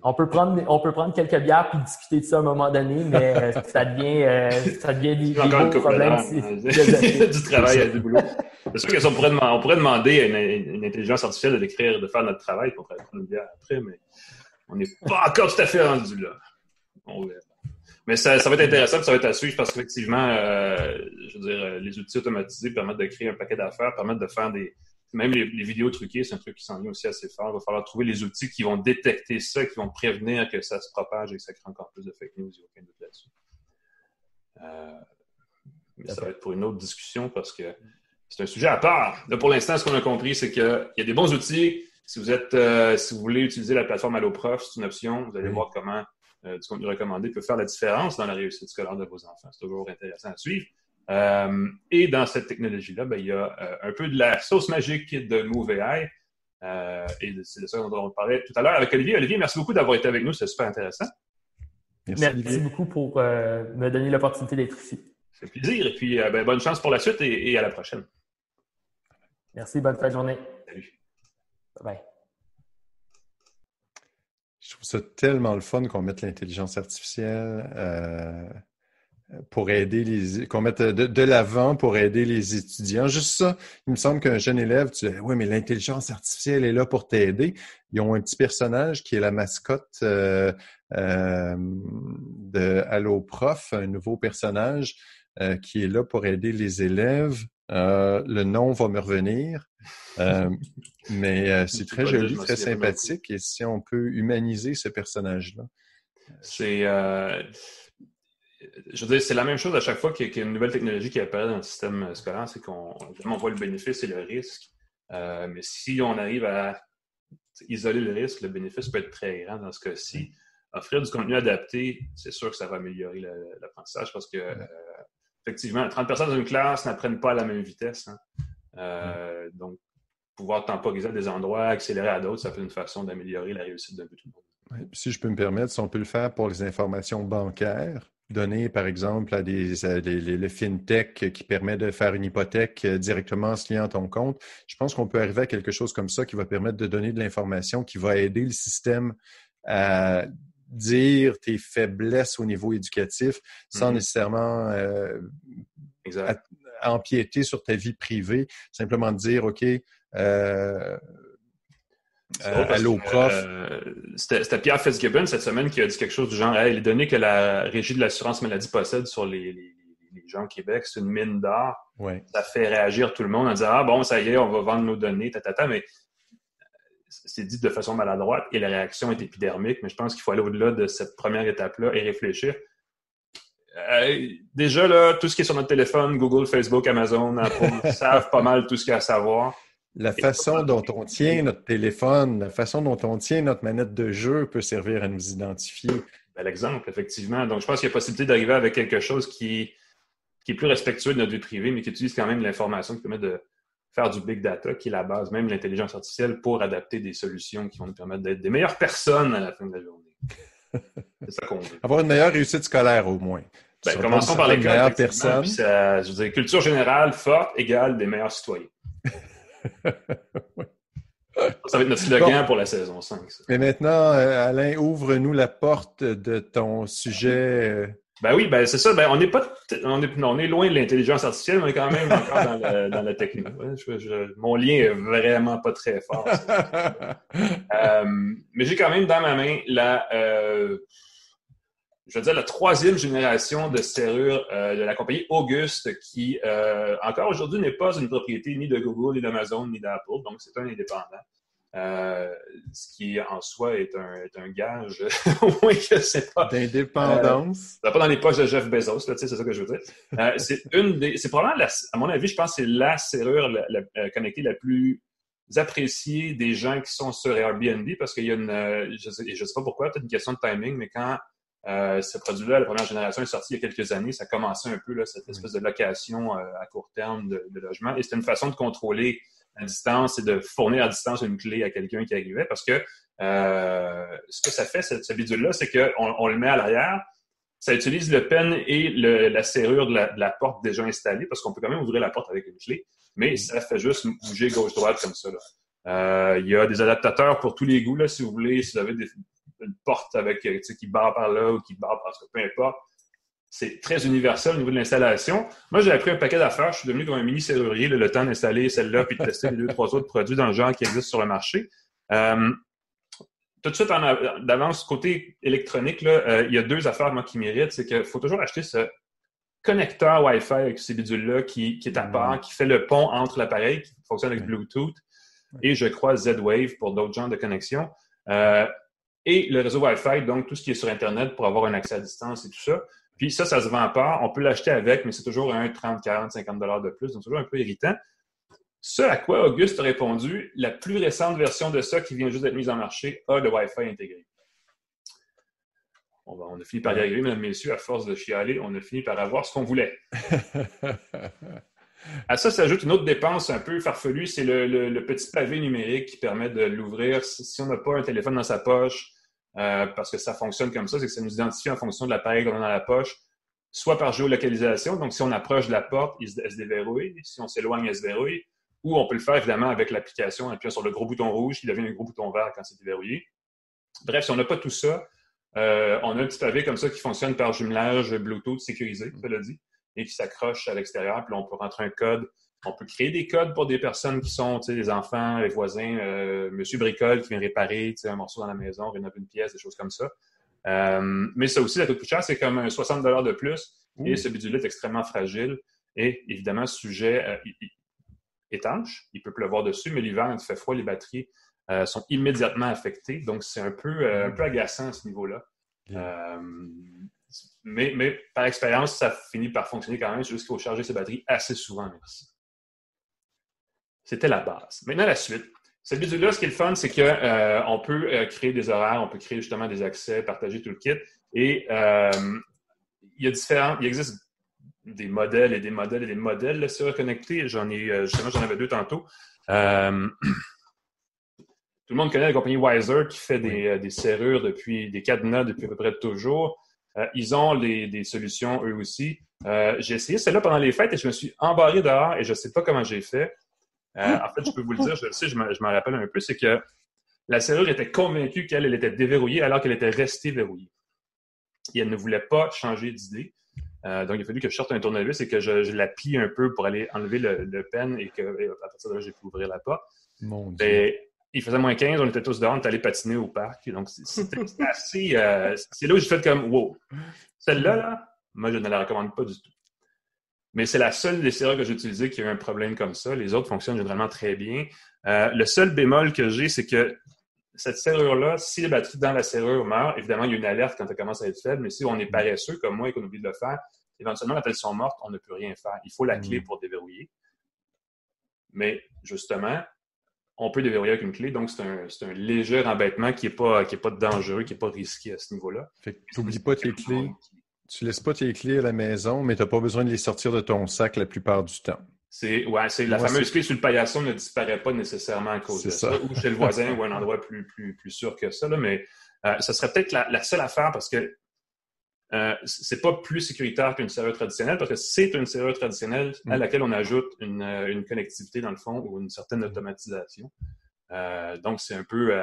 On peut prendre, on peut prendre quelques bières puis discuter de ça à un moment donné, mais ça devient, ça devient des, des problèmes. du travail, du boulot. C'est sûr qu'on pourrait, on pourrait demander à une, intelligence artificielle de d'écrire, de faire notre travail, pour prendre une bière après, mais on n'est pas encore tout à fait rendu là. Mais ça, ça, va être intéressant, ça va être à suivre parce qu'effectivement, euh, je veux dire, euh, les outils automatisés permettent de créer un paquet d'affaires, permettent de faire des. Même les, vidéos truquées, c'est un truc qui s'en vient aussi assez fort. Il va falloir trouver les outils qui vont détecter ça, qui vont prévenir que ça se propage et que ça crée encore plus de fake news. Il n'y a aucun doute là-dessus. Euh, mais ça va être pour une autre discussion parce que c'est un sujet à part. Là, pour l'instant, ce qu'on a compris, c'est qu'il y a des bons outils. Si vous êtes, si vous voulez utiliser la plateforme AlloProf, c'est une option. Vous allez voir comment euh, du contenu recommandé peut faire la différence dans la réussite scolaire de vos enfants. C'est toujours intéressant à suivre. Euh, et dans cette technologie-là, ben, il y a euh, un peu de la sauce magique de MoveAI. et c'est de ça dont on parlait tout à l'heure avec Olivier. Olivier, merci beaucoup d'avoir été avec nous. C'est super intéressant. Merci, beaucoup pour me donner l'opportunité d'être ici. C'est plaisir. Et puis, ben, bonne chance pour la suite et, et, à la prochaine. Merci. Bonne fin de journée. Salut. Bye bye. Je trouve ça tellement le fun qu'on mette l'intelligence artificielle euh, pour aider les. qu'on mette de, l'avant pour aider les étudiants. Juste ça, il me semble qu'un jeune élève, tu dis Oui, mais l'intelligence artificielle est là pour t'aider. Ils ont un petit personnage qui est la mascotte euh, euh, de Allo Prof, un nouveau personnage qui est là pour aider les élèves. le nom va me revenir. Euh, mais euh, c'est très joli, très sympathique. Et si on peut humaniser ce personnage-là. C'est. Euh, je veux dire, c'est la même chose à chaque fois qu'il y a une nouvelle technologie qui apparaît dans le système scolaire, c'est qu'on voit le bénéfice et le risque. mais si on arrive à isoler le risque, le bénéfice peut être très grand dans ce cas-ci. Offrir du contenu adapté, c'est sûr que ça va améliorer l'apprentissage parce que, effectivement, 30 personnes dans une classe n'apprennent pas à la même vitesse. Hein. Donc, pouvoir temporiser à des endroits, accélérer à d'autres, ça peut être une façon d'améliorer la réussite d'un peu tout le monde. Si je peux me permettre, si on peut le faire pour les informations bancaires, donner par exemple à des les, fintech qui permet de faire une hypothèque euh, directement en se liant à ton compte, je pense qu'on peut arriver à quelque chose comme ça qui va permettre de donner de l'information qui va aider le système à dire tes faiblesses au niveau éducatif sans mm-hmm. nécessairement euh, empiéter sur ta vie privée, simplement dire, OK, euh, euh, allô, prof. Euh, c'était Pierre Fitzgibbon cette semaine qui a dit quelque chose du genre les données que la Régie de l'assurance maladie possède sur les, gens au Québec, c'est une mine d'or. Ça fait réagir tout le monde en disant Ah bon, ça y est, on va vendre nos données, ta, mais c'est dit de façon maladroite et la réaction est épidermique, mais je pense qu'il faut aller au-delà de cette première étape-là et réfléchir. déjà, là, tout ce qui est sur notre téléphone, Google, Facebook, Amazon, Apple, savent pas mal tout ce qu'il y a à savoir. La façon dont on tient notre téléphone, la façon dont on tient notre manette de jeu peut servir à nous identifier. Bel exemple, effectivement. Donc, je pense qu'il y a possibilité d'arriver avec quelque chose qui, qui est plus respectueux de notre vie privée, mais qui utilise quand même l'information qui permet de faire du big data, qui est la base même de l'intelligence artificielle, pour adapter des solutions qui vont nous permettre d'être des meilleures personnes à la fin de la journée. C'est ça qu'on veut. Avoir une meilleure réussite scolaire, au moins. Ben, commençons par les meilleures personnes. je veux dire, culture générale forte égale des meilleurs citoyens. Ça va être notre slogan pour la saison 5. Mais maintenant, euh, Alain, ouvre-nous la porte de ton sujet euh, Ben oui, ben c'est ça. Ben on n'est pas, on est, on est loin de l'intelligence artificielle, mais on est quand même encore dans, dans la technique. mon lien est vraiment pas très fort. euh, mais j'ai quand même dans ma main la, euh, je veux dire la troisième génération de serrure euh, de la compagnie Auguste, qui euh, encore aujourd'hui n'est pas une propriété ni de Google, ni d'Amazon, ni d'Apple, donc c'est un indépendant. Euh, ce qui en soi est un, est un gage, au moins que c'est pas. D'indépendance. Euh, pas dans les poches de Jeff Bezos, là, c'est ça que je veux dire. Euh, c'est une des. C'est probablement, à mon avis, je pense que c'est la serrure la, la, connectée la plus appréciée des gens qui sont sur Airbnb parce qu'il y a une. je sais, je sais pas pourquoi, peut-être une question de timing, mais quand euh, ce produit-là, la première génération, est sorti il y a quelques années. Ça commençait un peu, là, cette espèce de location euh, à court terme de, de logement. Et c'était une façon de contrôler à distance et de fournir à distance une clé à quelqu'un qui arrivait parce que euh, ce que ça fait, ce, bidule-là, c'est qu'on on le met à l'arrière, ça utilise le pen et le, la serrure de la, de la, porte déjà installée parce qu'on peut quand même ouvrir la porte avec une clé, mais ça fait juste bouger gauche-droite comme ça. Là. Euh, il y a des adaptateurs pour tous les goûts, là, si vous voulez, si vous avez des, une porte avec qui barre par là ou qui barre par là, peu importe c'est très universel au niveau de l'installation. Moi, j'ai appris un paquet d'affaires. Je suis devenu comme un mini serrurier, le temps d'installer celle-là puis de tester les deux, trois autres produits dans le genre qui existent sur le marché. Euh, tout de suite, d'avance, côté électronique, là, euh, il y a deux affaires moi, qui méritent. C'est qu'il faut toujours acheter ce connecteur Wi-Fi avec ces bidules-là qui, qui, est à part, qui fait le pont entre l'appareil, qui fonctionne avec Bluetooth, et je crois Z-Wave pour d'autres genres de connexions. Euh, et le réseau Wi-Fi, donc tout ce qui est sur Internet pour avoir un accès à distance et tout ça. Puis ça, ça se vend pas. On peut l'acheter avec, mais c'est toujours un 30, 40, 50 dollars de plus. Donc, c'est toujours un peu irritant. Ce à quoi Auguste a répondu, la plus récente version de ça qui vient juste d'être mise en marché a le Wi-Fi intégré. On, on a fini par y arriver, mesdames, messieurs, à force de chialer, on a fini par avoir ce qu'on voulait. à ça s'ajoute une autre dépense un peu farfelue, c'est le, le, petit pavé numérique qui permet de l'ouvrir. Si on n'a pas un téléphone dans sa poche, euh, parce que ça fonctionne comme ça, c'est que ça nous identifie en fonction de l'appareil qu'on a dans la poche, soit par géolocalisation, donc si on approche de la porte, il se, déverrouille, si on s'éloigne, elle se déverrouille, ou on peut le faire évidemment avec l'application, appuyant sur le gros bouton rouge qui devient un gros bouton vert quand c'est déverrouillé. Bref, si on n'a pas tout ça, euh, on a un petit pavé comme ça qui fonctionne par jumelage Bluetooth sécurisé, l'a dit, et qui s'accroche à l'extérieur, puis là, on peut rentrer un code on peut créer des codes pour des personnes qui sont, tu sais, des enfants, les voisins, euh, Monsieur Bricole qui vient réparer, tu sais, un morceau dans la maison, rénover une pièce, des choses comme ça. Euh, mais ça aussi, ça coûte plus cher, c'est comme un 60 de plus. Et ce bidule est extrêmement fragile et évidemment sujet euh, étanche. Il peut pleuvoir dessus, mais l'hiver, quand il fait froid, les batteries sont immédiatement affectées. Donc, c'est un peu, un peu agaçant à ce niveau-là. mais, mais par expérience, ça finit par fonctionner quand même. C'est juste qu'il faut charger ses batteries assez souvent, merci. C'était la base. Maintenant, la suite. Cette bidule-là, ce qui est le fun, c'est qu'on euh, peut euh, créer des horaires, on peut créer justement des accès, partager tout le kit. Et euh, il y a différents, il existe des modèles et des modèles et des modèles de serrures connectées. J'en ai, justement, j'en avais deux tantôt. tout le monde connaît la compagnie Wiser qui fait des, des, serrures depuis, des cadenas depuis à peu près toujours. ils ont des solutions eux aussi. j'ai essayé celle-là pendant les fêtes et je me suis embarré dehors et je ne sais pas comment j'ai fait. Euh, en fait, je peux vous le dire, je le sais, je m'en rappelle un peu, c'est que la serrure était convaincue qu'elle était déverrouillée alors qu'elle était restée verrouillée. Et elle ne voulait pas changer d'idée. Euh, donc, il a fallu que je sorte un tournevis et que je, la plie un peu pour aller enlever le, pen et que à partir de là, j'ai pu ouvrir la porte. Mon ben, Dieu. il faisait moins 15, on était tous dehors, on est allé patiner au parc. Donc, c'était assez. Euh, c'est là où j'ai fait comme wow. Celle-là, là, moi, je ne la recommande pas du tout. Mais c'est la seule des serrures que j'ai utilisées qui a eu un problème comme ça. Les autres fonctionnent généralement très bien. Euh, le seul bémol que j'ai, c'est que cette serrure-là, si la batterie dans la serrure meurt, évidemment, il y a une alerte quand elle commence à être faible, mais si on est paresseux comme moi et qu'on oublie de le faire, éventuellement, quand elles sont mortes, on ne peut rien faire. Il faut la clé mm. pour déverrouiller. Mais justement, on peut déverrouiller avec une clé, donc c'est un, léger embêtement qui n'est pas, pas dangereux, qui n'est pas risqué à ce niveau-là. Fait que tu n'oublies pas tes clés. Tu laisses pas tes clés à la maison, mais tu n'as pas besoin de les sortir de ton sac la plupart du temps. C'est ouais, c'est la fameuse clé sur le paillasson ne disparaît pas nécessairement à cause de ça. ou chez le voisin ou un endroit plus, plus, plus sûr que ça. Là, mais euh, ça serait peut-être la, seule affaire parce que euh, c'est pas plus sécuritaire qu'une serrure traditionnelle parce que c'est une serrure traditionnelle à mm. laquelle on ajoute une, euh, une, connectivité dans le fond ou une certaine automatisation. Donc, c'est un peu.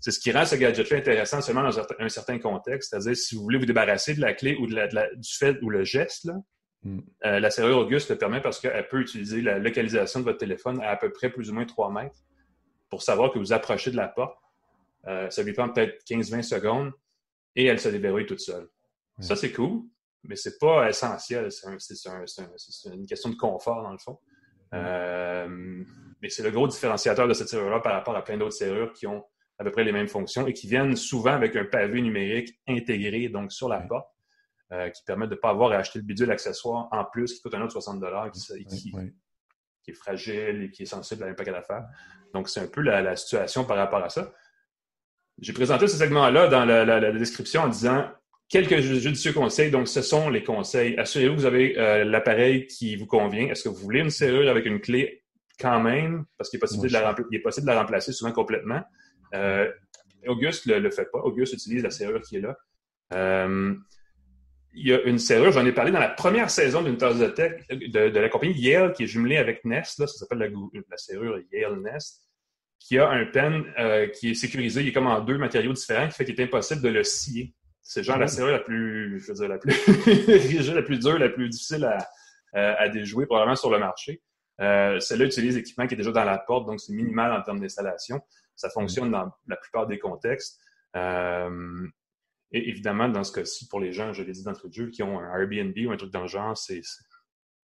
c'est ce qui rend ce gadget-là intéressant seulement dans un certain contexte. C'est-à-dire, si vous voulez vous débarrasser de la clé ou de du fait ou le geste, là, hmm. la serrure Auguste le permet parce qu'elle peut utiliser la localisation de votre téléphone à à peu près plus ou moins 3 mètres pour savoir que vous approchez de la porte. ça lui prend peut-être 15-20 secondes et elle se déverrouille toute seule. Ça, c'est cool, mais c'est pas essentiel. C'est une question de confort, dans le fond. Euh, mais c'est le gros différenciateur de cette serrure-là par rapport à plein d'autres serrures qui ont à peu près les mêmes fonctions et qui viennent souvent avec un pavé numérique intégré donc sur la porte, euh, qui permet de ne pas avoir à acheter le bidule accessoire en plus qui coûte un autre 60 qui, qui, qui, est fragile et qui est sensible à un paquet d'affaires. Donc, c'est un peu la, situation par rapport à ça. J'ai présenté ce segment-là dans la, description en disant quelques judicieux conseils. Donc, ce sont les conseils. Assurez-vous que vous avez euh, l'appareil qui vous convient. Est-ce que vous voulez une serrure avec une clé quand même? Parce qu'il est possible, de la, remplacer souvent complètement. Euh, Auguste ne le, fait pas. Auguste utilise la serrure qui est là. Euh, il y a une serrure, j'en ai parlé dans la première saison d'une tasse de tech de, la compagnie Yale qui est jumelée avec Nest. Ça s'appelle la, la, serrure Yale Nest qui a un pen qui est sécurisé. Il est comme en deux matériaux différents, qui fait qu'il est impossible de le scier. C'est genre la serrure la plus, je veux dire, la plus rigide, la plus dure, la plus difficile à, à déjouer probablement sur le marché. Euh, Celle-là utilise l'équipement qui est déjà dans la porte, donc c'est minimal en termes d'installation. Ça fonctionne dans la plupart des contextes. Euh, et évidemment, dans ce cas-ci, pour les gens, je l'ai dit d'entrée de jeu, qui ont un Airbnb ou un truc dans le genre, c'est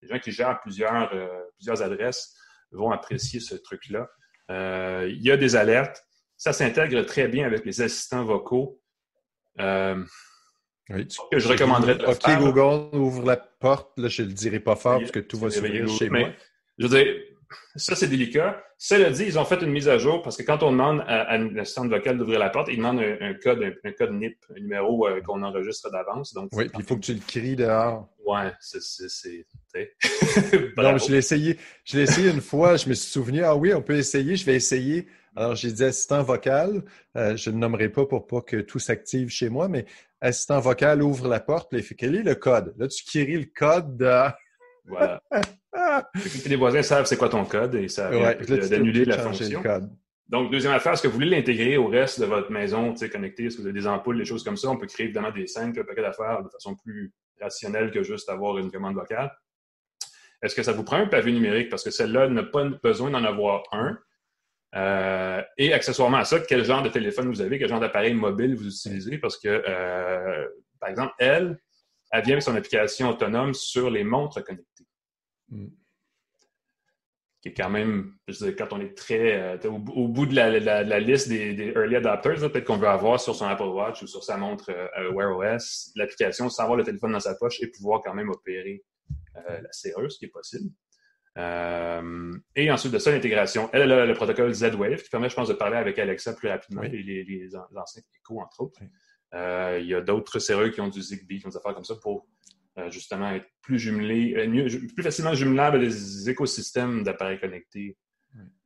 les gens qui gèrent plusieurs, euh, plusieurs adresses vont apprécier ce truc-là. Euh, il y a des alertes. Ça s'intègre très bien avec les assistants vocaux. Euh, que je recommanderais de OK, Google, ouvre la porte. Là, je ne le dirai pas fort parce que tout va s'ouvrir chez moi. Je veux dire, ça, c'est délicat. Cela dit, ils ont fait une mise à jour parce que quand on demande à, l'assistante vocale d'ouvrir la porte, ils demandent un, code, un, code NIP, un numéro euh, qu'on enregistre d'avance. oui, puis il faut que tu le cries dehors. Ouais, c'est. non, je l'ai essayé. Je l'ai essayé une fois. Je me suis souvenu, ah oui, on peut essayer. Je vais essayer. Alors, j'ai dit assistant vocal. Euh, je ne nommerai pas pour pas que tout s'active chez moi, mais assistant vocal ouvre la porte. Puis quel est le code? Là, tu cries le code de. Voilà. les voisins savent c'est quoi ton code et ça ouais, d'annuler la fonction. Donc, deuxième affaire, est-ce que vous voulez l'intégrer au reste de votre maison connectée? Est-ce que vous avez des ampoules, des choses comme ça? On peut créer évidemment des cinq paquets d'affaires de façon plus rationnelle que juste avoir une commande vocale. Est-ce que ça vous prend un pavé numérique? Parce que celle-là n'a pas besoin d'en avoir un. Euh, et accessoirement à ça, quel genre de téléphone vous avez, quel genre d'appareil mobile vous utilisez, parce que, euh, par exemple, elle, elle vient avec son application autonome sur les montres connectées. Hmm. Qui est quand même, je veux dire, quand on est très euh, au, bout de la, liste des, early adopters, peut-être qu'on veut avoir sur son Apple Watch ou sur sa montre Wear OS l'application sans avoir le téléphone dans sa poche et pouvoir quand même opérer la serrure, ce qui est possible. Euh, et ensuite de ça, l'intégration. Elle, a le protocole Z-Wave qui permet, je pense, de parler avec Alexa plus rapidement, les, les, anciens Echo, entre autres. Euh, il y a d'autres serreurs qui ont du Zigbee, qui ont des affaires comme ça pour euh, justement être plus jumelés, plus facilement jumelables à des écosystèmes d'appareils connectés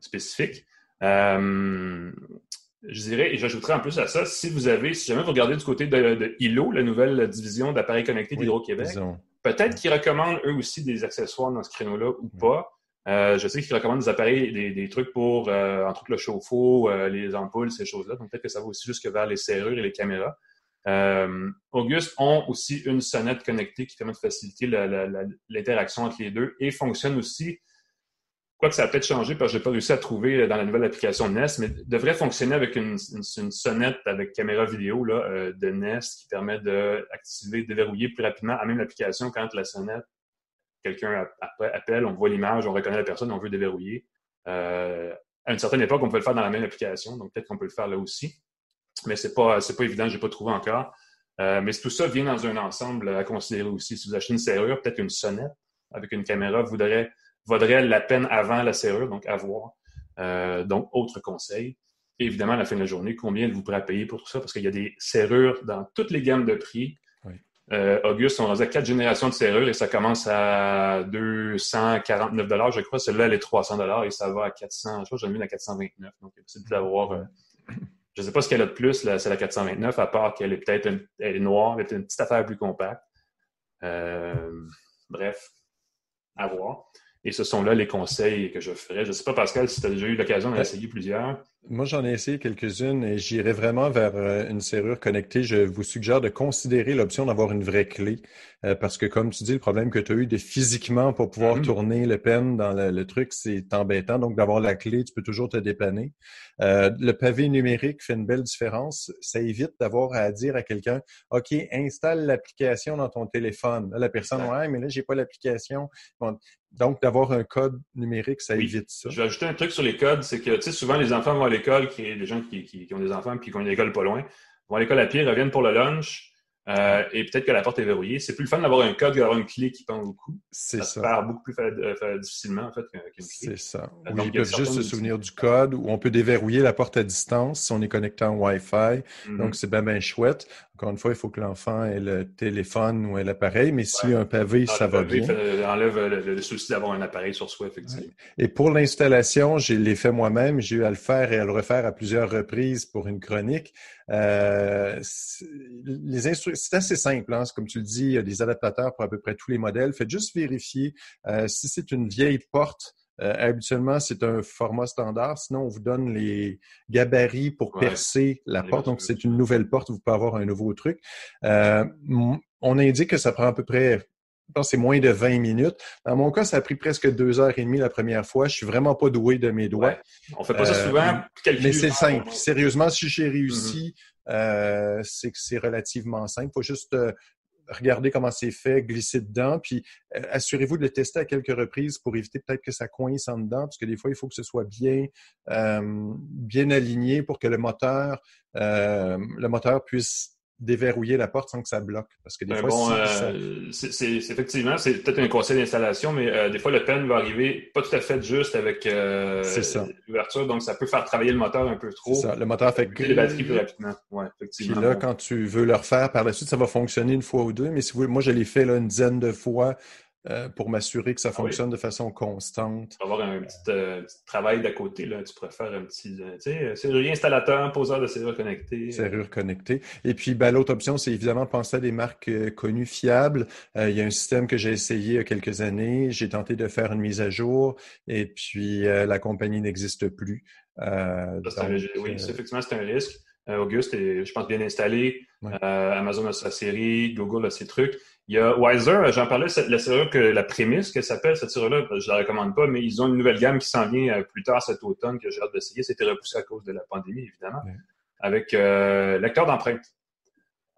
spécifiques. je dirais, et j'ajouterais en plus à ça, si vous avez, si jamais vous regardez du côté de, de ILO, la nouvelle division d'appareils connectés d'Hydro-Québec, Peut-être qu'ils recommandent eux aussi des accessoires dans ce créneau-là ou pas. Euh, je sais qu'ils recommandent des appareils, des, trucs pour, euh, entre autres, le chauffe-eau, euh, les ampoules, ces choses-là. Donc, peut-être que ça va aussi jusque vers les serrures et les caméras. Auguste ont aussi une sonnette connectée qui permet de faciliter l'interaction entre les deux et fonctionne aussi que ça a peut-être changé parce que je n'ai pas réussi à trouver dans la nouvelle application Nest, mais devrait fonctionner avec une, sonnette avec caméra vidéo là, euh, de Nest qui permet d'activer, déverrouiller plus rapidement à même l'application quand la sonnette, quelqu'un appelle, on voit l'image, on reconnaît la personne, on veut déverrouiller. Euh, à une certaine époque, on peut le faire dans la même application, donc peut-être qu'on peut le faire là aussi. Mais ce n'est pas, pas évident, je n'ai pas trouvé encore. Euh, mais tout ça vient dans un ensemble à considérer aussi. Si vous achetez une serrure, peut-être une sonnette avec une caméra, vous voudrez vaudrait la peine avant la serrure, donc à voir. Euh, donc, autre conseil. évidemment, à la fin de la journée, combien êtes-vous prêt à payer pour tout ça? Parce qu'il y a des serrures dans toutes les gammes de prix. Euh, Auguste, on a quatre générations de serrures et ça commence à 249 je crois. Celle-là, elle est 300 et ça va à 400. Je crois que j'en ai mis à 429. Donc, il est possible d'avoir. Euh, je ne sais pas ce qu'elle a de plus, c'est la 429, à part qu'elle est peut-être elle est noire, elle est une petite affaire plus compacte. bref, à voir. Et ce sont là les conseils que je ferais. Je ne sais pas, Pascal, si tu as déjà eu l'occasion d'en essayer plusieurs. Moi, j'en ai essayé quelques-unes et j'irai vraiment vers euh, une serrure connectée. Je vous suggère de considérer l'option d'avoir une vraie clé euh, parce que, comme tu dis, le problème que tu as eu de physiquement pour pouvoir mm-hmm. tourner le pen dans le, truc, c'est embêtant. Donc, d'avoir la clé, tu peux toujours te dépanner. Euh, le pavé numérique fait une belle différence. Ça évite d'avoir à dire à quelqu'un, OK, installe l'application dans ton téléphone. la personne, ouais, mais là, j'ai pas l'application. Donc, d'avoir un code numérique, ça évite ça. Je vais ajouter un truc sur les codes, c'est que, tu sais, souvent, les enfants vont l'école, qui les gens qui, qui, ont des enfants puis qui ont une école pas loin, vont à l'école à pied, reviennent pour le lunch, euh, et peut-être que la porte est verrouillée. C'est plus le fun d'avoir un code d'avoir une clé qui pend au cou. C'est ça. Ça se perd beaucoup plus euh, difficilement, en fait, qu'une clé. C'est ça. Oui, ils peuvent juste se souvenir du code ou on peut déverrouiller la porte à distance si on est connecté en Wi-Fi. Mm-hmm. Donc, c'est bien, bien chouette. Encore une fois, il faut que l'enfant ait le téléphone ou l'appareil, mais s'il y a un pavé, ah, ça va bien. Fait, enlève le, souci d'avoir un appareil sur soi, effectivement. Et pour l'installation, je l'ai fait moi-même. J'ai eu à le faire et à le refaire à plusieurs reprises pour une chronique. Euh, les c'est assez simple, hein? comme tu le dis, il y a des adaptateurs pour à peu près tous les modèles. Faites juste vérifier euh, si c'est une vieille porte euh, habituellement, c'est un format standard. Sinon, on vous donne les gabarits pour percer la porte. Donc, c'est une nouvelle porte. Vous pouvez avoir un nouveau truc. Euh, on indique que ça prend à peu près, je pense c'est moins de 20 minutes. Dans mon cas, ça a pris presque deux heures et demie la première fois. Je suis vraiment pas doué de mes doigts. On fait pas ça souvent. Euh, mais c'est simple. Sérieusement, si j'ai réussi, mm-hmm. c'est que c'est relativement simple. Il faut juste regardez comment c'est fait, glissez dedans, puis euh, assurez-vous de le tester à quelques reprises pour éviter peut-être que ça coince en dedans, parce que des fois, il faut que ce soit bien, euh, bien aligné pour que le moteur, euh, le moteur puisse déverrouiller la porte sans que ça bloque. Parce que des fois, euh, c'est effectivement, c'est peut-être un conseil d'installation, mais euh, des fois, le pen va arriver pas tout à fait juste avec euh, l'ouverture, donc ça peut faire travailler le moteur un peu trop. Ça. Le moteur fait que les batteries plus rapidement. Ouais, effectivement. Puis là, quand tu veux le refaire par la suite, ça va fonctionner une fois ou deux, mais si vous, moi, je l'ai fait là, une dizaine de fois euh, pour m'assurer que ça ah fonctionne de façon constante. Avoir un euh, petit, travail d'à côté, là, tu pourrais faire un petit euh, tu sais, serrurier installateur, poseur de serrure connectée. Serrure connectée. Et puis, ben, l'autre option, c'est évidemment penser à des marques connues, fiables. il y a un système que j'ai essayé il y a quelques années. J'ai tenté de faire une mise à jour et puis la compagnie n'existe plus. oui, effectivement, c'est un risque. Auguste est, je pense, bien installé. Amazon a sa série, Google a ses trucs. Il y a Wiser, j'en parlais, la serrure que la prémisse qu'elle s'appelle, cette serrure-là, je la recommande pas, mais ils ont une nouvelle gamme qui s'en vient euh, plus tard cet automne que j'ai hâte d'essayer. C'était repoussé à cause de la pandémie, évidemment, avec euh, lecteur d'empreinte.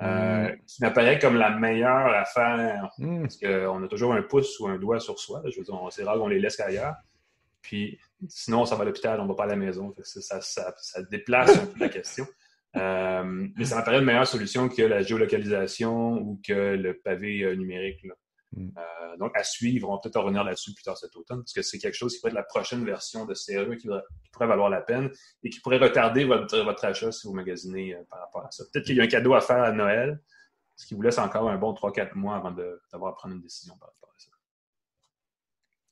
Euh, mm. qui m'apparaît comme la meilleure affaire mm. parce qu'on a toujours un pouce ou un doigt sur soi. Je veux dire, c'est rare qu'on les laisse ailleurs. Puis sinon, on s'en va à l'hôpital, on va pas à la maison. Ça, ça, ça, déplace un peu la question. Euh, mais ça m'apparaît une meilleure solution que la géolocalisation ou que le pavé euh, numérique. Mm. Euh, donc, à suivre, on va peut-être revenir là-dessus plus tard cet automne, parce que c'est quelque chose qui pourrait être la prochaine version de CRE qui, pourrait valoir la peine et qui pourrait retarder votre, votre achat si vous magasinez par rapport à ça. Peut-être qu'il y a un cadeau à faire à Noël, ce qui vous laisse encore un bon 3-4 mois avant d'avoir à prendre une décision par rapport à ça.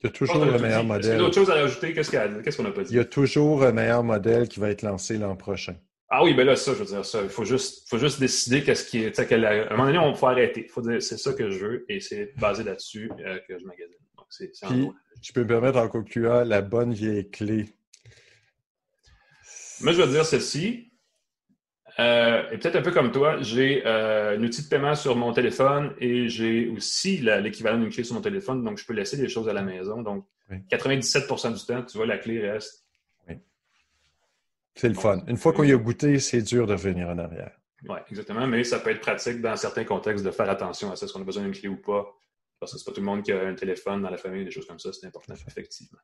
Il y a toujours le meilleur modèle. Est-ce d'autres choses à rajouter? Qu'est-ce qu'on n'a pas dit? Il y a toujours un meilleur modèle qui va être lancé l'an prochain. Ah oui, ben là, ça, je veux dire, ça, il faut juste, faut juste décider qu'est-ce qui est. À un moment donné, on faut arrêter. Il faut dire, c'est ça que je veux et c'est basé là-dessus euh, que je magasine. Donc, c'est, peux me permettre en concluant la bonne vieille clé. Moi, je veux dire ceci. Euh, et peut-être un peu comme toi, j'ai euh, un outil de paiement sur mon téléphone et j'ai aussi l'équivalent d'une clé sur mon téléphone, donc je peux laisser des choses à la maison. Donc, 97% du temps, tu vois, la clé reste c'est le fun. Une fois qu'on y a goûté, c'est dur de revenir en arrière. Oui, exactement. Mais ça peut être pratique dans certains contextes de faire attention à ça, est-ce qu'on a besoin d'une clé ou pas? Parce que c'est pas tout le monde qui a un téléphone dans la famille, des choses comme ça, c'est important, effectivement.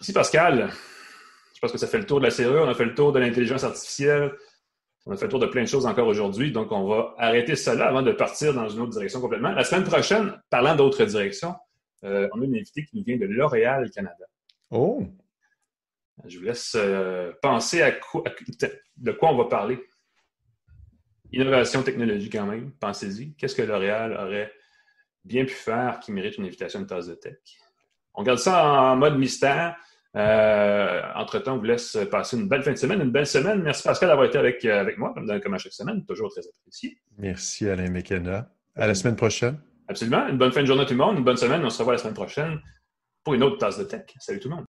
Merci Pascal. Je pense que ça fait le tour de la serrure, on a fait le tour de l'intelligence artificielle, on a fait le tour de plein de choses encore aujourd'hui, donc on va arrêter cela avant de partir dans une autre direction complètement. La semaine prochaine, parlant d'autres directions, euh, on a une invitée qui nous vient de L'Oréal Canada. Oh! Je vous laisse euh, penser à de quoi on va parler. Innovation technologique quand même, pensez-y. Qu'est-ce que L'Oréal aurait bien pu faire qui mérite une invitation de tasse de tech? On garde ça en mode mystère. Euh, entre-temps, on vous laisse passer une belle fin de semaine, une belle semaine. Merci Pascal d'avoir été avec, euh, avec moi, comme, comme à chaque semaine. Toujours très apprécié. Merci Alain Mekena. À la semaine prochaine. Absolument. Une bonne fin de journée à tout le monde. Une bonne semaine. On se revoit la semaine prochaine pour une autre tasse de tech. Salut tout le monde.